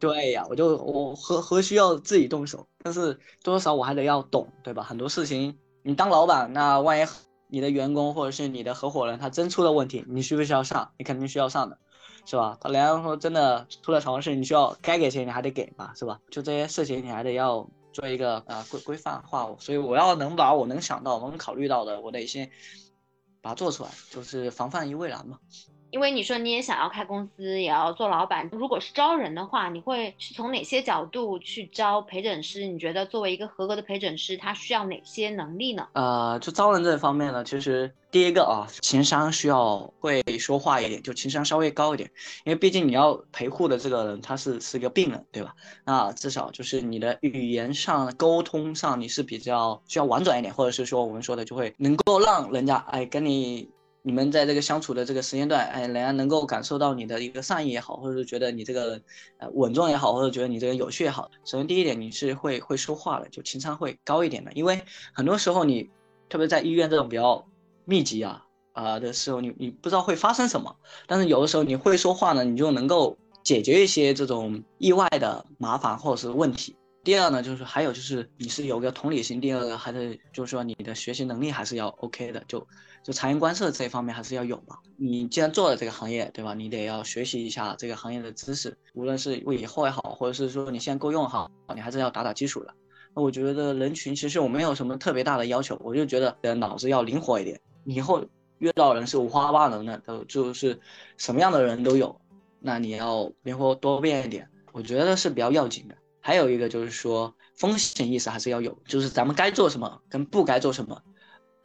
对呀，我就我何何需要自己动手？但是多多少我还得要懂，对吧？很多事情你当老板，那万一你的员工或者是你的合伙人他真出了问题，你需不需要上？你肯定需要上的，是吧？他人家说真的出了什么事，你需要该给钱你还得给吧，是吧？就这些事情你还得要做一个啊规规范化，所以我要能把我能想到、我能考虑到的，我得先把它做出来，就是防范于未然嘛。因为你说你也想要开公司，也要做老板。如果是招人的话，你会是从哪些角度去招陪诊师？你觉得作为一个合格的陪诊师，他需要哪些能力呢？呃，就招人这方面呢，其实第一个啊，情商需要会说话一点，就情商稍微高一点。因为毕竟你要陪护的这个人，他是是一个病人，对吧？那至少就是你的语言上沟通上，你是比较需要婉转一点，或者是说我们说的就会能够让人家哎跟你。你们在这个相处的这个时间段，哎，人家能够感受到你的一个善意也好，或者是觉得你这个呃稳重也好，或者觉得你这个有趣也好。首先第一点，你是会会说话的，就情商会高一点的。因为很多时候你，特别在医院这种比较密集啊啊的时候，你你不知道会发生什么，但是有的时候你会说话呢，你就能够解决一些这种意外的麻烦或者是问题。第二呢，就是还有就是你是有个同理心，第二个还是就是说你的学习能力还是要 OK 的，就就察言观色这一方面还是要有嘛。你既然做了这个行业，对吧？你得要学习一下这个行业的知识，无论是为以后也好，或者是说你现在够用好，你还是要打打基础的。那我觉得人群其实我没有什么特别大的要求，我就觉得脑子要灵活一点，以后遇到人是五花八门的，都就是什么样的人都有，那你要灵活多变一点，我觉得是比较要紧的。还有一个就是说风险意识还是要有，就是咱们该做什么跟不该做什么，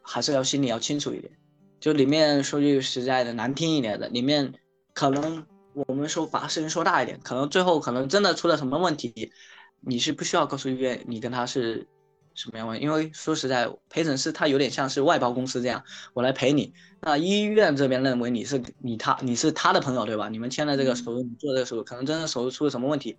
还是要心里要清楚一点。就里面说句实在的难听一点的，里面可能我们说把事情说大一点，可能最后可能真的出了什么问题，你是不需要告诉医院你跟他是什么样问题，因为说实在，陪诊师他有点像是外包公司这样，我来陪你。那医院这边认为你是你他你是他的朋友对吧？你们签了这个手术，你做这个手术，可能真的手术出了什么问题。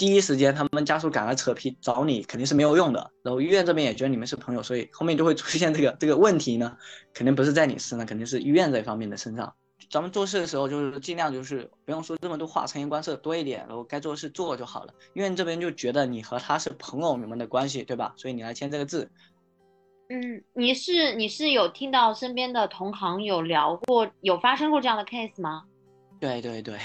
第一时间，他们家属赶来扯皮找你，肯定是没有用的。然后医院这边也觉得你们是朋友，所以后面就会出现这个这个问题呢，肯定不是在你身上，肯定是医院这方面的身上。咱们做事的时候，就是尽量就是不用说这么多话，察言观色多一点，然后该做的事做就好了。医院这边就觉得你和他是朋友，你们的关系对吧？所以你来签这个字。嗯，你是你是有听到身边的同行有聊过，有发生过这样的 case 吗？对对对。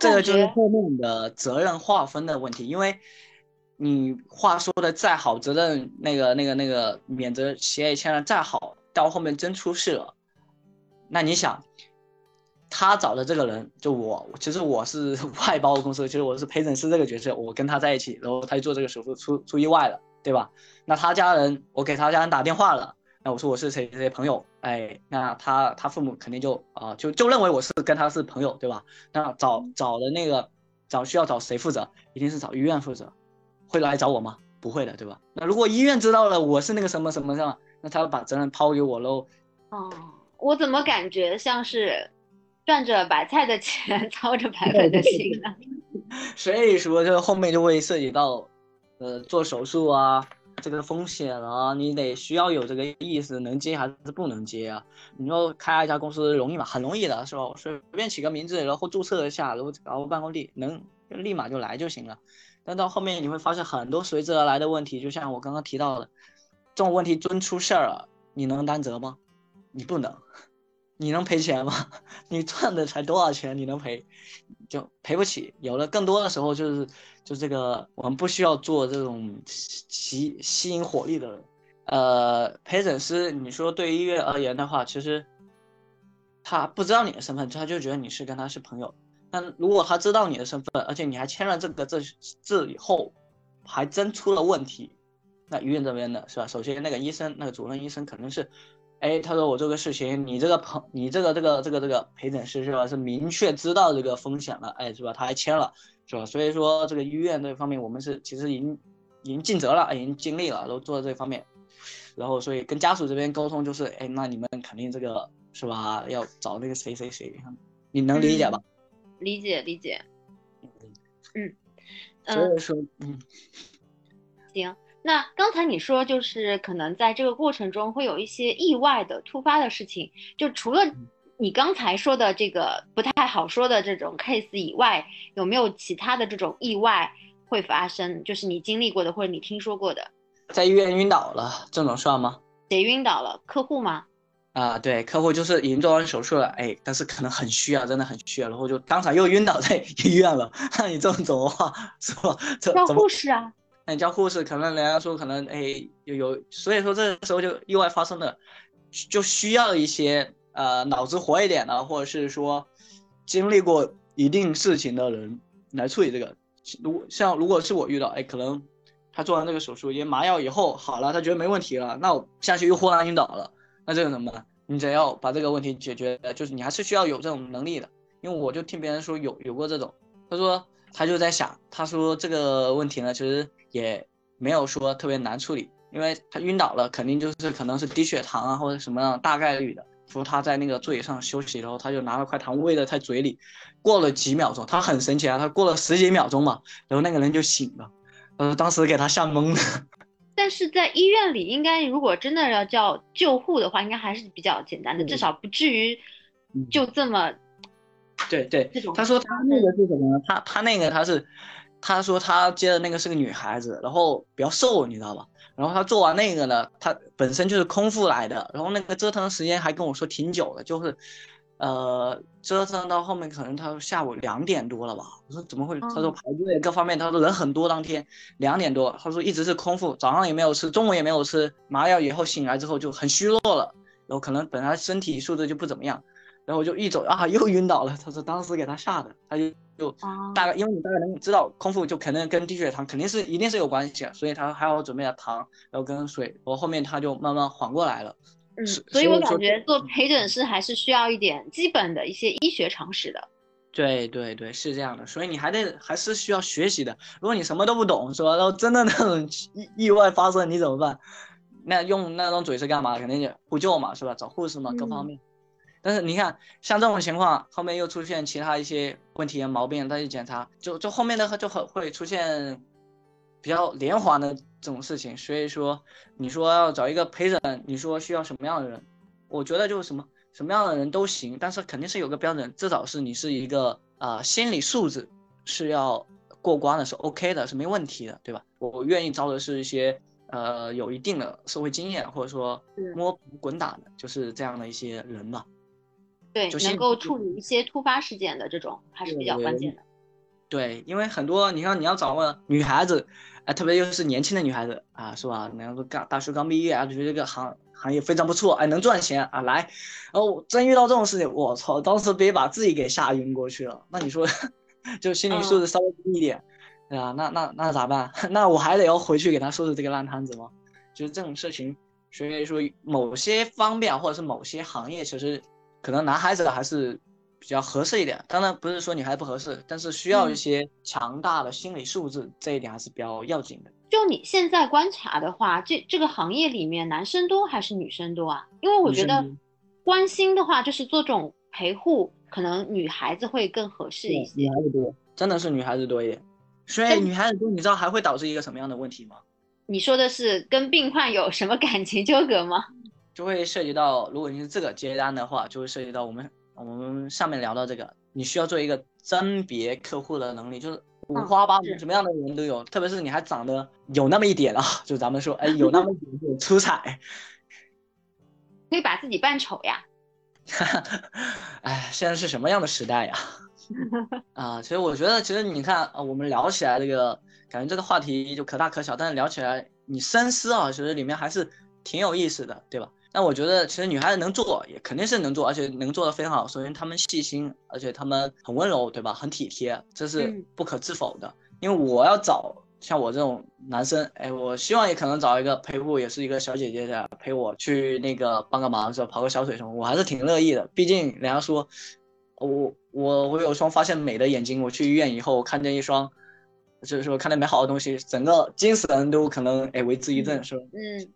这个就是后面的责任划分的问题，因为你话说的再好，责任那个那个那个免责协议签的再好，到后面真出事了，那你想，他找的这个人就我，其实我是 外包公司，其实我是陪诊师这个角色，我跟他在一起，然后他就做这个手术出出意外了，对吧？那他家人，我给他家人打电话了。那我说我是谁谁朋友，哎，那他他父母肯定就啊就就认为我是跟他是朋友，对吧？那找找的那个找需要找谁负责？一定是找医院负责，会来找我吗？不会的，对吧？那如果医院知道了我是那个什么什么上，那他把责任抛给我喽。哦，我怎么感觉像是赚着白菜的钱，操着白粉的心呢？所以说，这后面就会涉及到，呃，做手术啊。这个风险啊，你得需要有这个意识，能接还是不能接啊？你说开一家公司容易吗？很容易的，是吧？随便起个名字，然后注册一下，然后搞个办公地，能立马就来就行了。但到后面你会发现很多随之而来的问题，就像我刚刚提到的，这种问题真出事儿了，你能担责吗？你不能。你能赔钱吗？你赚的才多少钱？你能赔，就赔不起。有了更多的时候，就是就这个，我们不需要做这种吸吸引火力的。呃，陪诊师，你说对医院而言的话，其实他不知道你的身份，他就觉得你是跟他是朋友。但如果他知道你的身份，而且你还签了这个字字以后，还真出了问题，那医院这边的是吧？首先那个医生，那个主任医生肯定是。哎，他说我这个事情，你这个朋，你这个这个这个这个陪诊师是吧？是明确知道这个风险了，哎，是吧？他还签了，是吧？所以说这个医院这方面，我们是其实已经已经尽责了，已经尽力了，都做到这方面。然后所以跟家属这边沟通就是，哎，那你们肯定这个是吧？要找那个谁谁谁，你能理解吧？理解理解。嗯嗯。所以说，嗯，行。那刚才你说，就是可能在这个过程中会有一些意外的突发的事情，就除了你刚才说的这个不太好说的这种 case 以外，有没有其他的这种意外会发生？就是你经历过的或者你听说过的？在医院晕倒了，这种算吗？谁晕倒了？客户吗？啊，对，客户就是已经做完手术了，哎，但是可能很虚啊，真的很虚啊，然后就当场又晕倒在 医院了。那 你这种怎么话是吧？叫护士啊。那你叫护士，可能人家说可能哎有有，所以说这个时候就意外发生了，就需要一些呃脑子活一点的，或者是说经历过一定事情的人来处理这个。如像如果是我遇到，哎，可能他做完这个手术，因为麻药以后好了，他觉得没问题了，那我下去又忽然晕倒了，那这个怎么办？你只要把这个问题解决，就是你还是需要有这种能力的。因为我就听别人说有有过这种，他说他就在想，他说这个问题呢，其实。也没有说特别难处理，因为他晕倒了，肯定就是可能是低血糖啊，或者什么样大概率的。说他在那个座椅上休息，然后他就拿了块糖喂在他嘴里，过了几秒钟，他很神奇啊，他过了十几秒钟嘛，然后那个人就醒了，呃，当时给他吓懵了。但是在医院里，应该如果真的要叫救护的话，应该还是比较简单的，至少不至于就这么。对对，他说他那个是什么？他他那个他是。他说他接的那个是个女孩子，然后比较瘦，你知道吧？然后他做完那个呢，他本身就是空腹来的，然后那个折腾的时间还跟我说挺久的，就是，呃，折腾到后面可能他下午两点多了吧？我说怎么会？他说排队各方面，他说人很多，当天两点多，他说一直是空腹，早上也没有吃，中午也没有吃麻药，以后醒来之后就很虚弱了，然后可能本来身体素质就不怎么样。然后就一走啊，又晕倒了。他说当时给他吓的，他就就大概，因为你大概能知道空腹就肯定跟低血糖肯定是一定是有关系，所以他还要准备了糖，然后跟水，我后后面他就慢慢缓过来了。嗯，所以我感觉做陪诊师还是需要一点基本的一些医学常识的。对对对，是这样的，所以你还得还是需要学习的。如果你什么都不懂，是吧？然后真的那种意意外发生，你怎么办？那用那张嘴是干嘛？肯定就呼救嘛，是吧？找护士嘛，各方面。但是你看，像这种情况，后面又出现其他一些问题毛病，再去检查，就就后面的就很会出现比较连环的这种事情。所以说，你说要找一个陪诊，你说需要什么样的人？我觉得就是什么什么样的人都行，但是肯定是有个标准，至少是你是一个啊心理素质是要过关的，是 OK 的，是没问题的，对吧？我愿意招的是一些呃有一定的社会经验，或者说摸爬滚打的，就是这样的一些人嘛。对，能够处理一些突发事件的这种还是比较关键的。对，因为很多你看你要找个女孩子，哎，特别又是年轻的女孩子啊，是吧？然后刚大学刚毕业啊，就觉得这个行行业非常不错，哎，能赚钱啊，来。然后真遇到这种事情，我操，当时别把自己给吓晕过去了。那你说，就心理素质稍微低一点，对吧？那那那咋办？那我还得要回去给他收拾这个烂摊子吗？就是这种事情，所以说某些方面或者是某些行业，其实。可能男孩子还是比较合适一点，当然不是说女孩子不合适，但是需要一些强大的心理素质，这一点还是比较要紧的。就你现在观察的话，这这个行业里面男生多还是女生多啊？因为我觉得关心的话，就是做这种陪护，可能女孩子会更合适一些。女孩子多，真的是女孩子多一点。所以女孩子多，你知道还会导致一个什么样的问题吗？你说的是跟病患有什么感情纠葛吗？就会涉及到，如果你是这个接单的话，就会涉及到我们我们上面聊到这个，你需要做一个甄别客户的能力，就是五花八门，什么样的人都有，特别是你还长得有那么一点啊，就咱们说，哎，有那么一点出彩，可以把自己扮丑呀。哎，现在是什么样的时代呀？啊，其实我觉得，其实你看啊，我们聊起来这个，感觉这个话题就可大可小，但是聊起来你深思啊，其实里面还是挺有意思的，对吧？但我觉得，其实女孩子能做，也肯定是能做，而且能做的非常好。首先，她们细心，而且她们很温柔，对吧？很体贴，这是不可置否的。因为我要找像我这种男生，哎，我希望也可能找一个陪护，也是一个小姐姐的陪我去那个帮个忙，是吧？跑个小腿什么，我还是挺乐意的。毕竟人家说，我我我有双发现美的眼睛，我去医院以后看见一双，就是说看见美好的东西，整个精神都可能哎为之一振，是吧？嗯。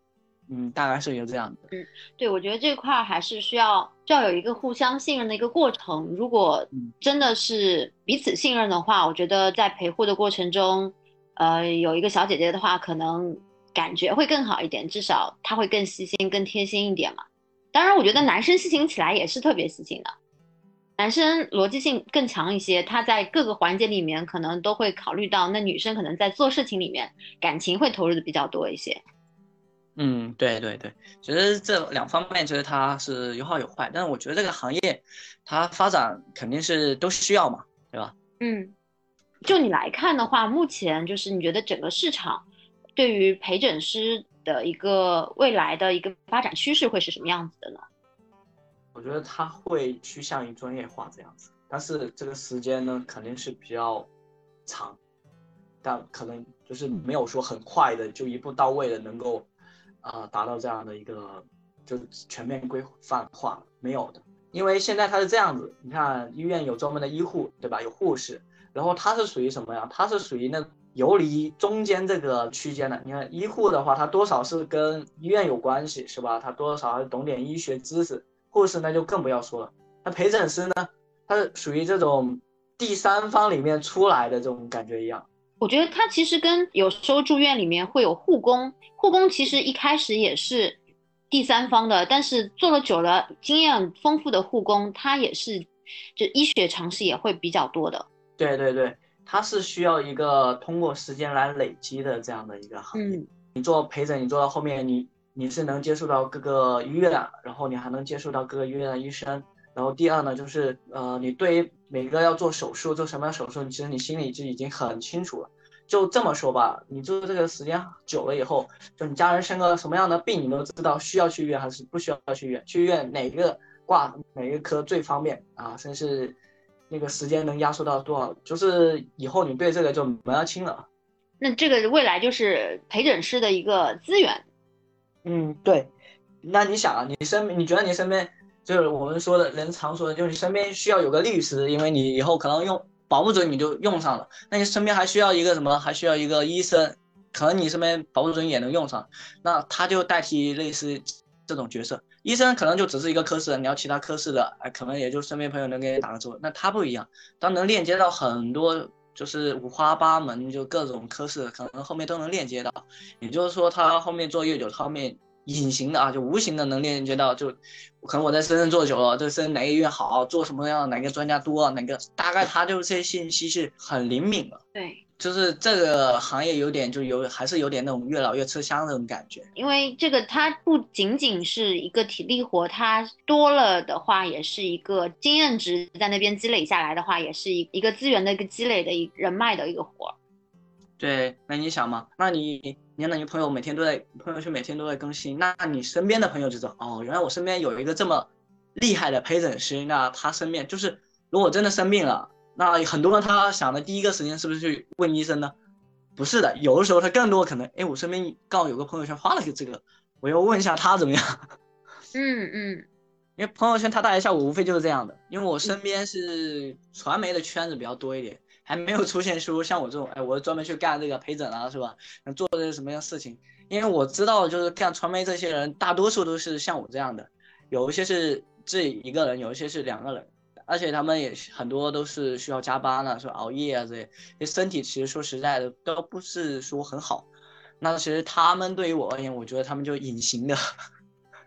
嗯，大概是有这样的。嗯，对，我觉得这块还是需要需要有一个互相信任的一个过程。如果真的是彼此信任的话，我觉得在陪护的过程中，呃，有一个小姐姐的话，可能感觉会更好一点，至少她会更细心、更贴心一点嘛。当然，我觉得男生细心起来也是特别细心的，男生逻辑性更强一些，他在各个环节里面可能都会考虑到，那女生可能在做事情里面感情会投入的比较多一些。嗯，对对对，其实这两方面其实它是有好有坏，但是我觉得这个行业它发展肯定是都需要嘛，对吧？嗯，就你来看的话，目前就是你觉得整个市场对于陪诊师的一个未来的一个发展趋势会是什么样子的呢？我觉得它会趋向于专业化这样子，但是这个时间呢肯定是比较长，但可能就是没有说很快的就一步到位的能够。啊，达到这样的一个就全面规范化没有的，因为现在它是这样子，你看医院有专门的医护，对吧？有护士，然后它是属于什么呀？它是属于那游离中间这个区间的。你看医护的话，它多少是跟医院有关系，是吧？它多少还懂点医学知识。护士那就更不要说了。那陪诊师呢？他是属于这种第三方里面出来的这种感觉一样。我觉得他其实跟有时候住院里面会有护工，护工其实一开始也是第三方的，但是做了久了，经验丰富的护工，他也是就医学常识也会比较多的。对对对，他是需要一个通过时间来累积的这样的一个行业。你做陪诊，你做到后面，你你是能接触到各个医院，然后你还能接触到各个医院的医生。然后第二呢，就是呃，你对于每个要做手术做什么样的手术，其实你心里就已经很清楚了。就这么说吧，你做这个时间久了以后，就你家人生个什么样的病，你都知道需要去医院还是不需要去医院，去医院哪个挂哪个科最方便啊？甚至那个时间能压缩到多少？就是以后你对这个就门要清了。那这个未来就是陪诊师的一个资源。嗯，对。那你想啊，你身你觉得你身边？就是我们说的人常说的，就是你身边需要有个律师，因为你以后可能用保不准你就用上了。那你身边还需要一个什么？还需要一个医生，可能你身边保不准也能用上。那他就代替类似这种角色，医生可能就只是一个科室，你要其他科室的，哎，可能也就身边朋友能给你打个招呼。那他不一样，他能链接到很多，就是五花八门，就各种科室，可能后面都能链接到。也就是说，他后面做越久，他后面。隐形的啊，就无形的能链接到，就可能我在深圳做久了，这深圳哪个医院好，做什么样，哪个专家多，哪个大概他就这些信息是很灵敏的。对，就是这个行业有点就有还是有点那种越老越吃香那种感觉。因为这个它不仅仅是一个体力活，它多了的话也是一个经验值在那边积累下来的话，也是一一个资源的一个积累的一人脉的一个活。对，那你想嘛，那你。你的女朋友每天都在朋友圈每天都在更新，那你身边的朋友就知道哦，原来我身边有一个这么厉害的陪诊师。那他身边就是，如果真的生病了，那很多人他想的第一个时间是不是去问医生呢？不是的，有的时候他更多可能，哎，我身边刚好有个朋友圈发了个这个，我要问一下他怎么样。嗯嗯，因为朋友圈他大一下午无非就是这样的，因为我身边是传媒的圈子比较多一点。还没有出现说像我这种，哎，我专门去干这个陪诊啊，是吧？做这个什么样事情？因为我知道，就是干传媒这些人，大多数都是像我这样的，有一些是自己一个人，有一些是两个人，而且他们也很多都是需要加班的，说熬夜啊这些，这身体其实说实在的都不是说很好。那其实他们对于我而言，我觉得他们就隐形的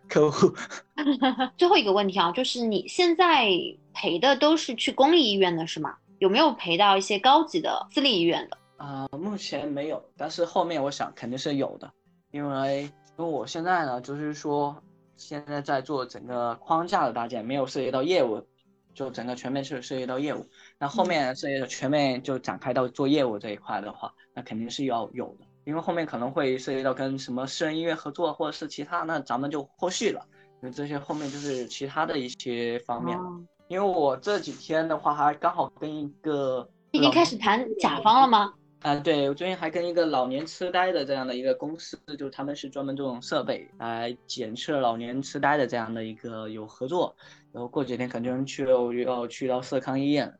客户。最后一个问题啊，就是你现在陪的都是去公立医院的是吗？有没有陪到一些高级的私立医院的啊？目前没有，但是后面我想肯定是有的，因为因为我现在呢，就是说现在在做整个框架的搭建，没有涉及到业务，就整个全面是涉及到业务。那后面涉及到全面就展开到做业务这一块的话，那肯定是要有的，因为后面可能会涉及到跟什么私人医院合作，或者是其他，那咱们就后续了，因为这些后面就是其他的一些方面了。因为我这几天的话，还刚好跟一个已经开始谈甲方了吗？啊，对，我最近还跟一个老年痴呆的这样的一个公司，就他们是专门这种设备来检测老年痴呆的这样的一个有合作，然后过几天肯定去了，又要去到社康医院，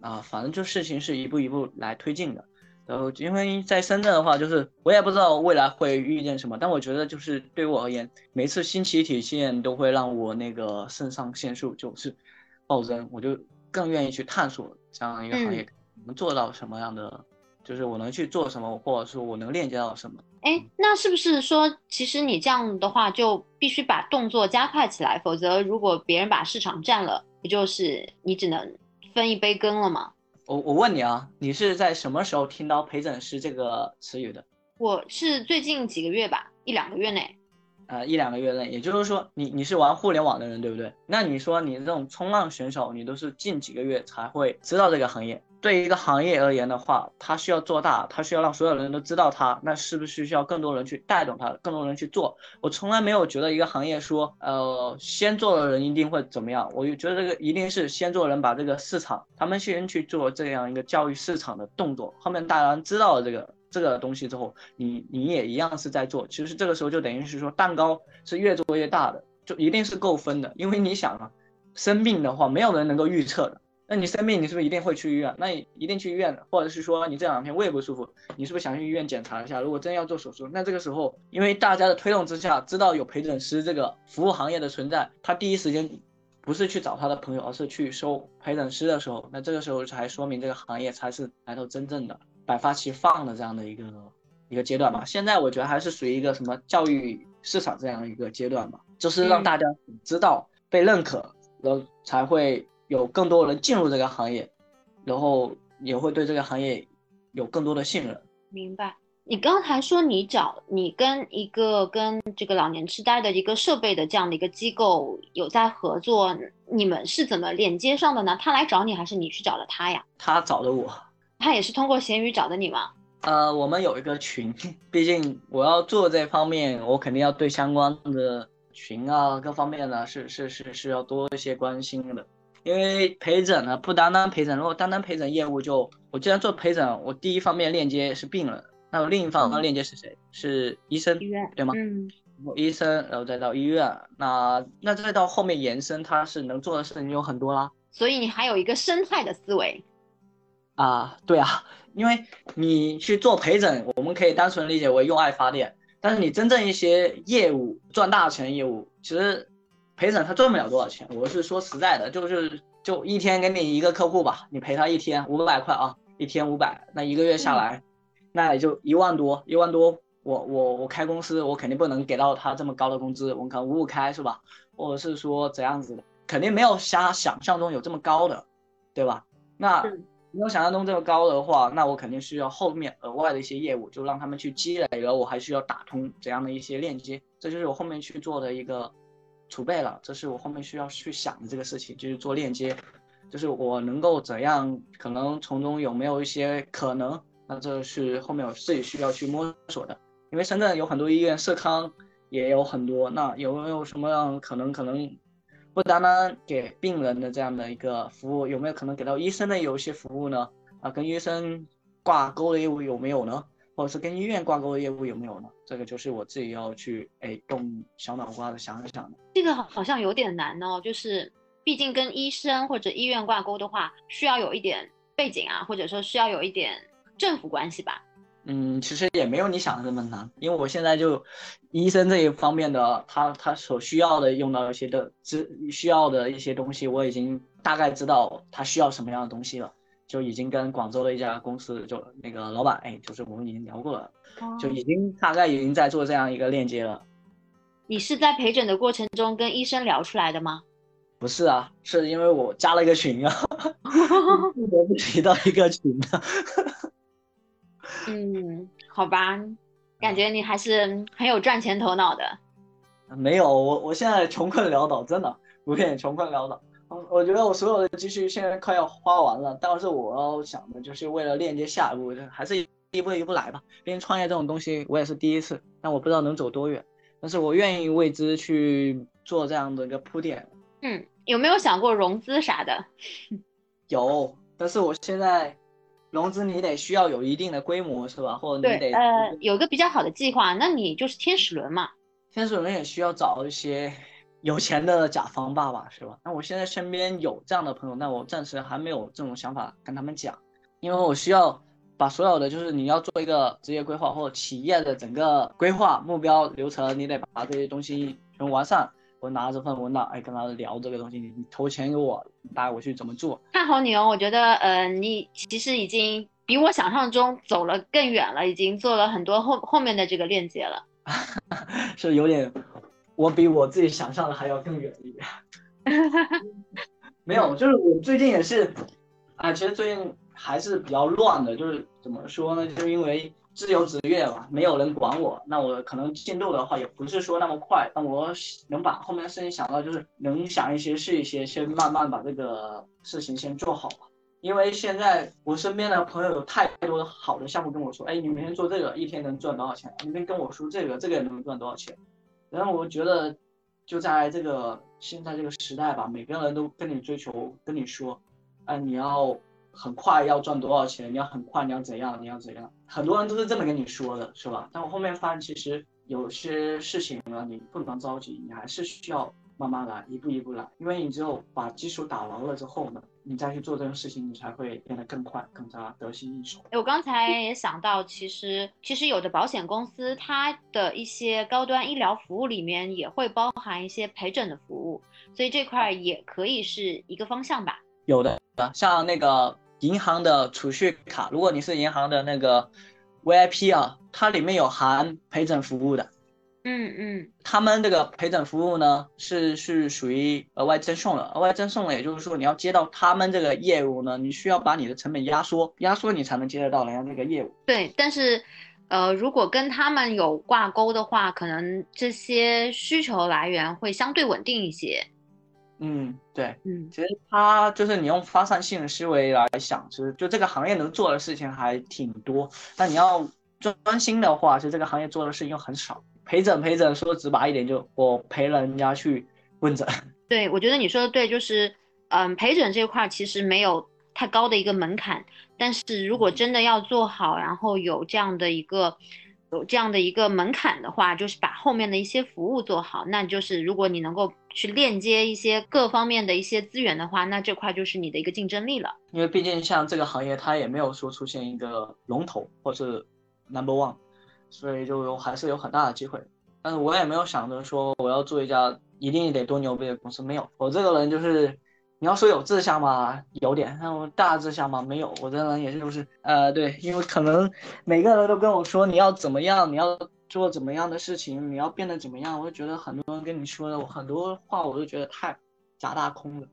啊，反正就事情是一步一步来推进的。然后因为在深圳的话，就是我也不知道未来会遇见什么，但我觉得就是对我而言，每次新奇体验都会让我那个肾上腺素就是。暴增，我就更愿意去探索这样一个行业能做到什么样的就是我能去做什么，或者说我能链接到什么。哎，那是不是说，其实你这样的话就必须把动作加快起来，否则如果别人把市场占了，不就是你只能分一杯羹了吗？我我问你啊，你是在什么时候听到陪诊师这个词语的？我是最近几个月吧，一两个月内。呃，一两个月内，也就是说，你你是玩互联网的人，对不对？那你说你这种冲浪选手，你都是近几个月才会知道这个行业。对于一个行业而言的话，它需要做大，它需要让所有人都知道它，那是不是需要更多人去带动它，更多人去做？我从来没有觉得一个行业说，呃，先做的人一定会怎么样。我就觉得这个一定是先做人把这个市场，他们先去做这样一个教育市场的动作，后面大家知道了这个。这个东西之后，你你也一样是在做，其实这个时候就等于是说蛋糕是越做越大的，就一定是够分的。因为你想啊，生病的话没有人能够预测的，那你生病你是不是一定会去医院？那你一定去医院，或者是说你这两天胃不舒服，你是不是想去医院检查一下？如果真要做手术，那这个时候因为大家的推动之下，知道有陪诊师这个服务行业的存在，他第一时间不是去找他的朋友，而是去收陪诊师的时候，那这个时候才说明这个行业才是来头真正的。百花齐放的这样的一个一个阶段吧，现在我觉得还是属于一个什么教育市场这样的一个阶段吧，就是让大家知道被认可，然后才会有更多人进入这个行业，然后也会对这个行业有更多的信任。明白。你刚才说你找你跟一个跟这个老年痴呆的一个设备的这样的一个机构有在合作，你们是怎么连接上的呢？他来找你还是你去找了他呀？他找的我。他也是通过闲鱼找的你吗？呃，我们有一个群，毕竟我要做这方面，我肯定要对相关的群啊各方面呢是是是是要多一些关心的。因为陪诊呢不单单陪诊，如果单单陪诊业务就我既然做陪诊，我第一方面链接是病人，那我另一方面链接是谁？是医生，医院对吗？嗯，医生，然后再到医院，那那再到后面延伸，他是能做的事情有很多啦。所以你还有一个生态的思维。啊，对啊，因为你去做陪诊，我们可以单纯理解为用爱发电。但是你真正一些业务赚大钱业务，其实陪诊他赚不了多少钱。我是说实在的，就是就一天给你一个客户吧，你陪他一天五百块啊，一天五百，那一个月下来，那也就一万多，一万多。我我我开公司，我肯定不能给到他这么高的工资，我可能五五开是吧？或者是说怎样子的，肯定没有瞎想象中有这么高的，对吧？那。没有想象中这么高的话，那我肯定需要后面额外的一些业务，就让他们去积累了。我还需要打通怎样的一些链接，这就是我后面去做的一个储备了。这是我后面需要去想的这个事情，就是做链接，就是我能够怎样，可能从中有没有一些可能，那这是后面我自己需要去摸索的。因为深圳有很多医院，社康也有很多，那有没有什么样可能可能？不单单给病人的这样的一个服务，有没有可能给到医生的有一些服务呢？啊，跟医生挂钩的业务有没有呢？或者是跟医院挂钩的业务有没有呢？这个就是我自己要去哎动小脑瓜子想一想的。这个好像有点难哦，就是毕竟跟医生或者医院挂钩的话，需要有一点背景啊，或者说需要有一点政府关系吧。嗯，其实也没有你想的那么难，因为我现在就医生这一方面的，他他所需要的用到一些的知需要的一些东西，我已经大概知道他需要什么样的东西了，就已经跟广州的一家公司就那个老板，哎，就是我们已经聊过了，就已经大概已经在做这样一个链接了。你是在陪诊的过程中跟医生聊出来的吗？不是啊，是因为我加了一个群啊，不得不提到一个群的。嗯，好吧，感觉你还是很有赚钱头脑的。没有，我我现在穷困潦倒，真的，我有点穷困潦倒。我我觉得我所有的积蓄现在快要花完了，但是我要想的就是为了链接下一步，还是一步一步来吧。毕竟创业这种东西我也是第一次，但我不知道能走多远，但是我愿意为之去做这样的一个铺垫。嗯，有没有想过融资啥的？有，但是我现在。融资你得需要有一定的规模是吧？或者你得呃有个比较好的计划，那你就是天使轮嘛。天使轮也需要找一些有钱的甲方爸爸是吧？那我现在身边有这样的朋友，那我暂时还没有这种想法跟他们讲，因为我需要把所有的就是你要做一个职业规划或企业的整个规划目标流程，你得把这些东西全完善。我拿着份文档，哎，跟他聊这个东西，你投钱给我，带我去怎么做？看好你哦，我觉得，呃，你其实已经比我想象中走了更远了，已经做了很多后后面的这个链接了。是有点，我比我自己想象的还要更远一点。没有，就是我最近也是，啊，其实最近还是比较乱的，就是怎么说呢？就是因为自由职业嘛，没有人管我，那我可能进度的话也不是说那么快。但我能把后面的事情想到，就是能想一些是一些，先慢慢把这个事情先做好吧。因为现在我身边的朋友有太多好的项目跟我说，哎，你每天做这个，一天能赚多少钱？你们跟我说这个，这个也能赚多少钱？然后我觉得，就在这个现在这个时代吧，每个人都跟你追求，跟你说，哎，你要很快要赚多少钱？你要很快，你要怎样？你要怎样？很多人都是这么跟你说的，是吧？但我后面发现，其实有些事情呢，你不能着急，你还是需要慢慢来，一步一步来，因为你只有把基础打牢了之后呢。你再去做这件事情，你才会变得更快，更加得心应手。我刚才也想到，其实其实有的保险公司，它的一些高端医疗服务里面也会包含一些陪诊的服务，所以这块也可以是一个方向吧。有的，像那个银行的储蓄卡，如果你是银行的那个 VIP 啊，它里面有含陪诊服务的。嗯嗯，他们这个陪诊服务呢，是是属于额外赠送的。额外赠送的，也就是说，你要接到他们这个业务呢，你需要把你的成本压缩，压缩你才能接得到人家这个业务。对，但是，呃，如果跟他们有挂钩的话，可能这些需求来源会相对稳定一些。嗯，对，嗯，其实他就是你用发散性的思维来想，其实就这个行业能做的事情还挺多。但你要专心的话，其实这个行业做的事情又很少。陪诊陪诊，说直白一点，就我陪人家去问诊。对，我觉得你说的对，就是嗯，陪诊这块其实没有太高的一个门槛，但是如果真的要做好，然后有这样的一个有这样的一个门槛的话，就是把后面的一些服务做好，那就是如果你能够去链接一些各方面的一些资源的话，那这块就是你的一个竞争力了。因为毕竟像这个行业，它也没有说出现一个龙头或是 number one。所以就有还是有很大的机会，但是我也没有想着说我要做一家一定得多牛逼的公司，没有。我这个人就是，你要说有志向嘛，有点；那我大志向嘛，没有。我这人也就是，呃，对，因为可能每个人都跟我说你要怎么样，你要做怎么样的事情，你要变得怎么样，我就觉得很多人跟你说的很多话，我都觉得太假大空了。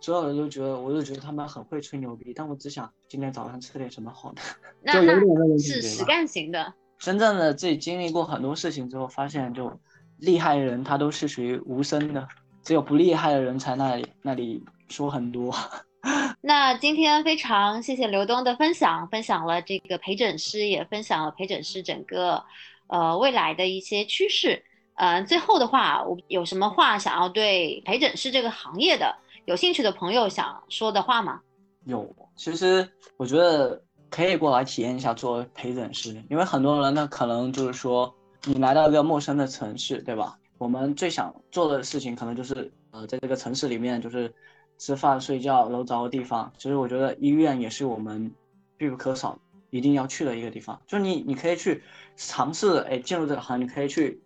所有人都觉得，我就觉得他们很会吹牛逼，但我只想今天早上吃点什么好的，就有点那种是实干型的。真正的自己经历过很多事情之后，发现就厉害的人他都是属于无声的，只有不厉害的人才那里那里说很多。那今天非常谢谢刘东的分享，分享了这个陪诊师，也分享了陪诊师整个呃未来的一些趋势。呃，最后的话，我有什么话想要对陪诊师这个行业的有兴趣的朋友想说的话吗？有，其实我觉得。可以过来体验一下做陪诊师，因为很多人呢，可能就是说你来到一个陌生的城市，对吧？我们最想做的事情可能就是呃，在这个城市里面就是吃饭、睡觉、然后找个地方。其实我觉得医院也是我们必不可少、一定要去的一个地方。就你，你可以去尝试，哎，进入这个行业，你可以去。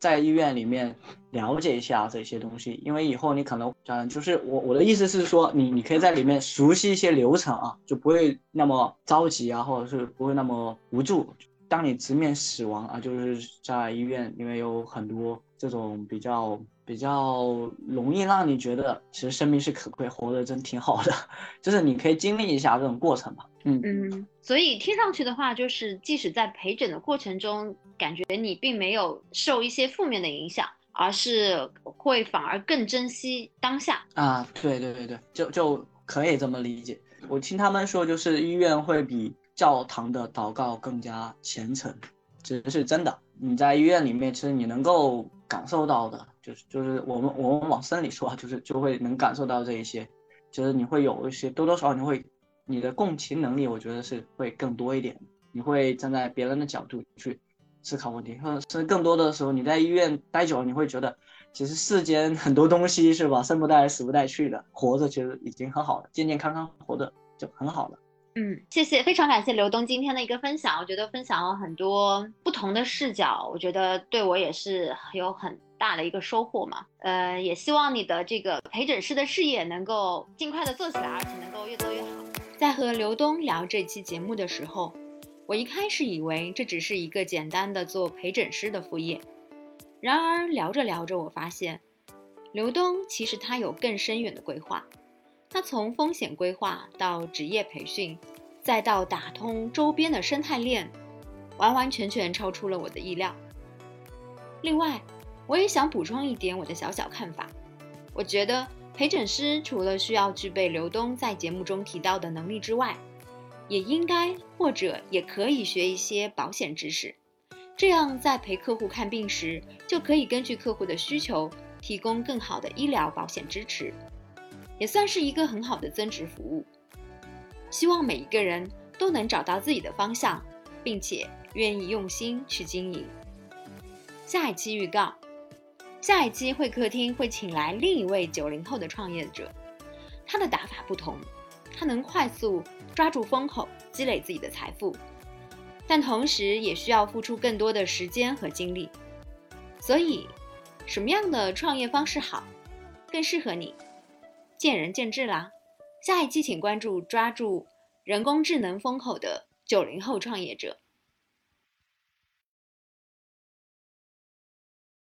在医院里面了解一下这些东西，因为以后你可能，嗯，就是我我的意思是说，你你可以在里面熟悉一些流程啊，就不会那么着急啊，或者是不会那么无助。当你直面死亡啊，就是在医院，因为有很多这种比较比较容易让你觉得其实生命是可贵，活得真挺好的，就是你可以经历一下这种过程吧。嗯嗯，所以听上去的话，就是即使在陪诊的过程中。感觉你并没有受一些负面的影响，而是会反而更珍惜当下啊！对对对对，就就可以这么理解。我听他们说，就是医院会比教堂的祷告更加虔诚，这是真的。你在医院里面，其实你能够感受到的，就是就是我们我们往深里说，就是就会能感受到这一些，就是你会有一些多多少少你会你的共情能力，我觉得是会更多一点，你会站在别人的角度去。思考问题，或者是更多的时候，你在医院待久了，你会觉得，其实世间很多东西是吧，生不带来，死不带去的，活着其实已经很好了，健健康康活着就很好了。嗯，谢谢，非常感谢刘东今天的一个分享，我觉得分享了很多不同的视角，我觉得对我也是有很大的一个收获嘛。呃，也希望你的这个陪诊师的事业能够尽快的做起来，而且能够越做越好。在和刘东聊这期节目的时候，我一开始以为这只是一个简单的做陪诊师的副业，然而聊着聊着，我发现刘东其实他有更深远的规划。他从风险规划到职业培训，再到打通周边的生态链，完完全全超出了我的意料。另外，我也想补充一点我的小小看法。我觉得陪诊师除了需要具备刘东在节目中提到的能力之外，也应该或者也可以学一些保险知识，这样在陪客户看病时，就可以根据客户的需求，提供更好的医疗保险支持。也算是一个很好的增值服务。希望每一个人都能找到自己的方向，并且愿意用心去经营。下一期预告：下一期会客厅会请来另一位九零后的创业者，他的打法不同，他能快速抓住风口，积累自己的财富，但同时也需要付出更多的时间和精力。所以，什么样的创业方式好，更适合你？见仁见智啦。下一期请关注抓住人工智能风口的九零后创业者。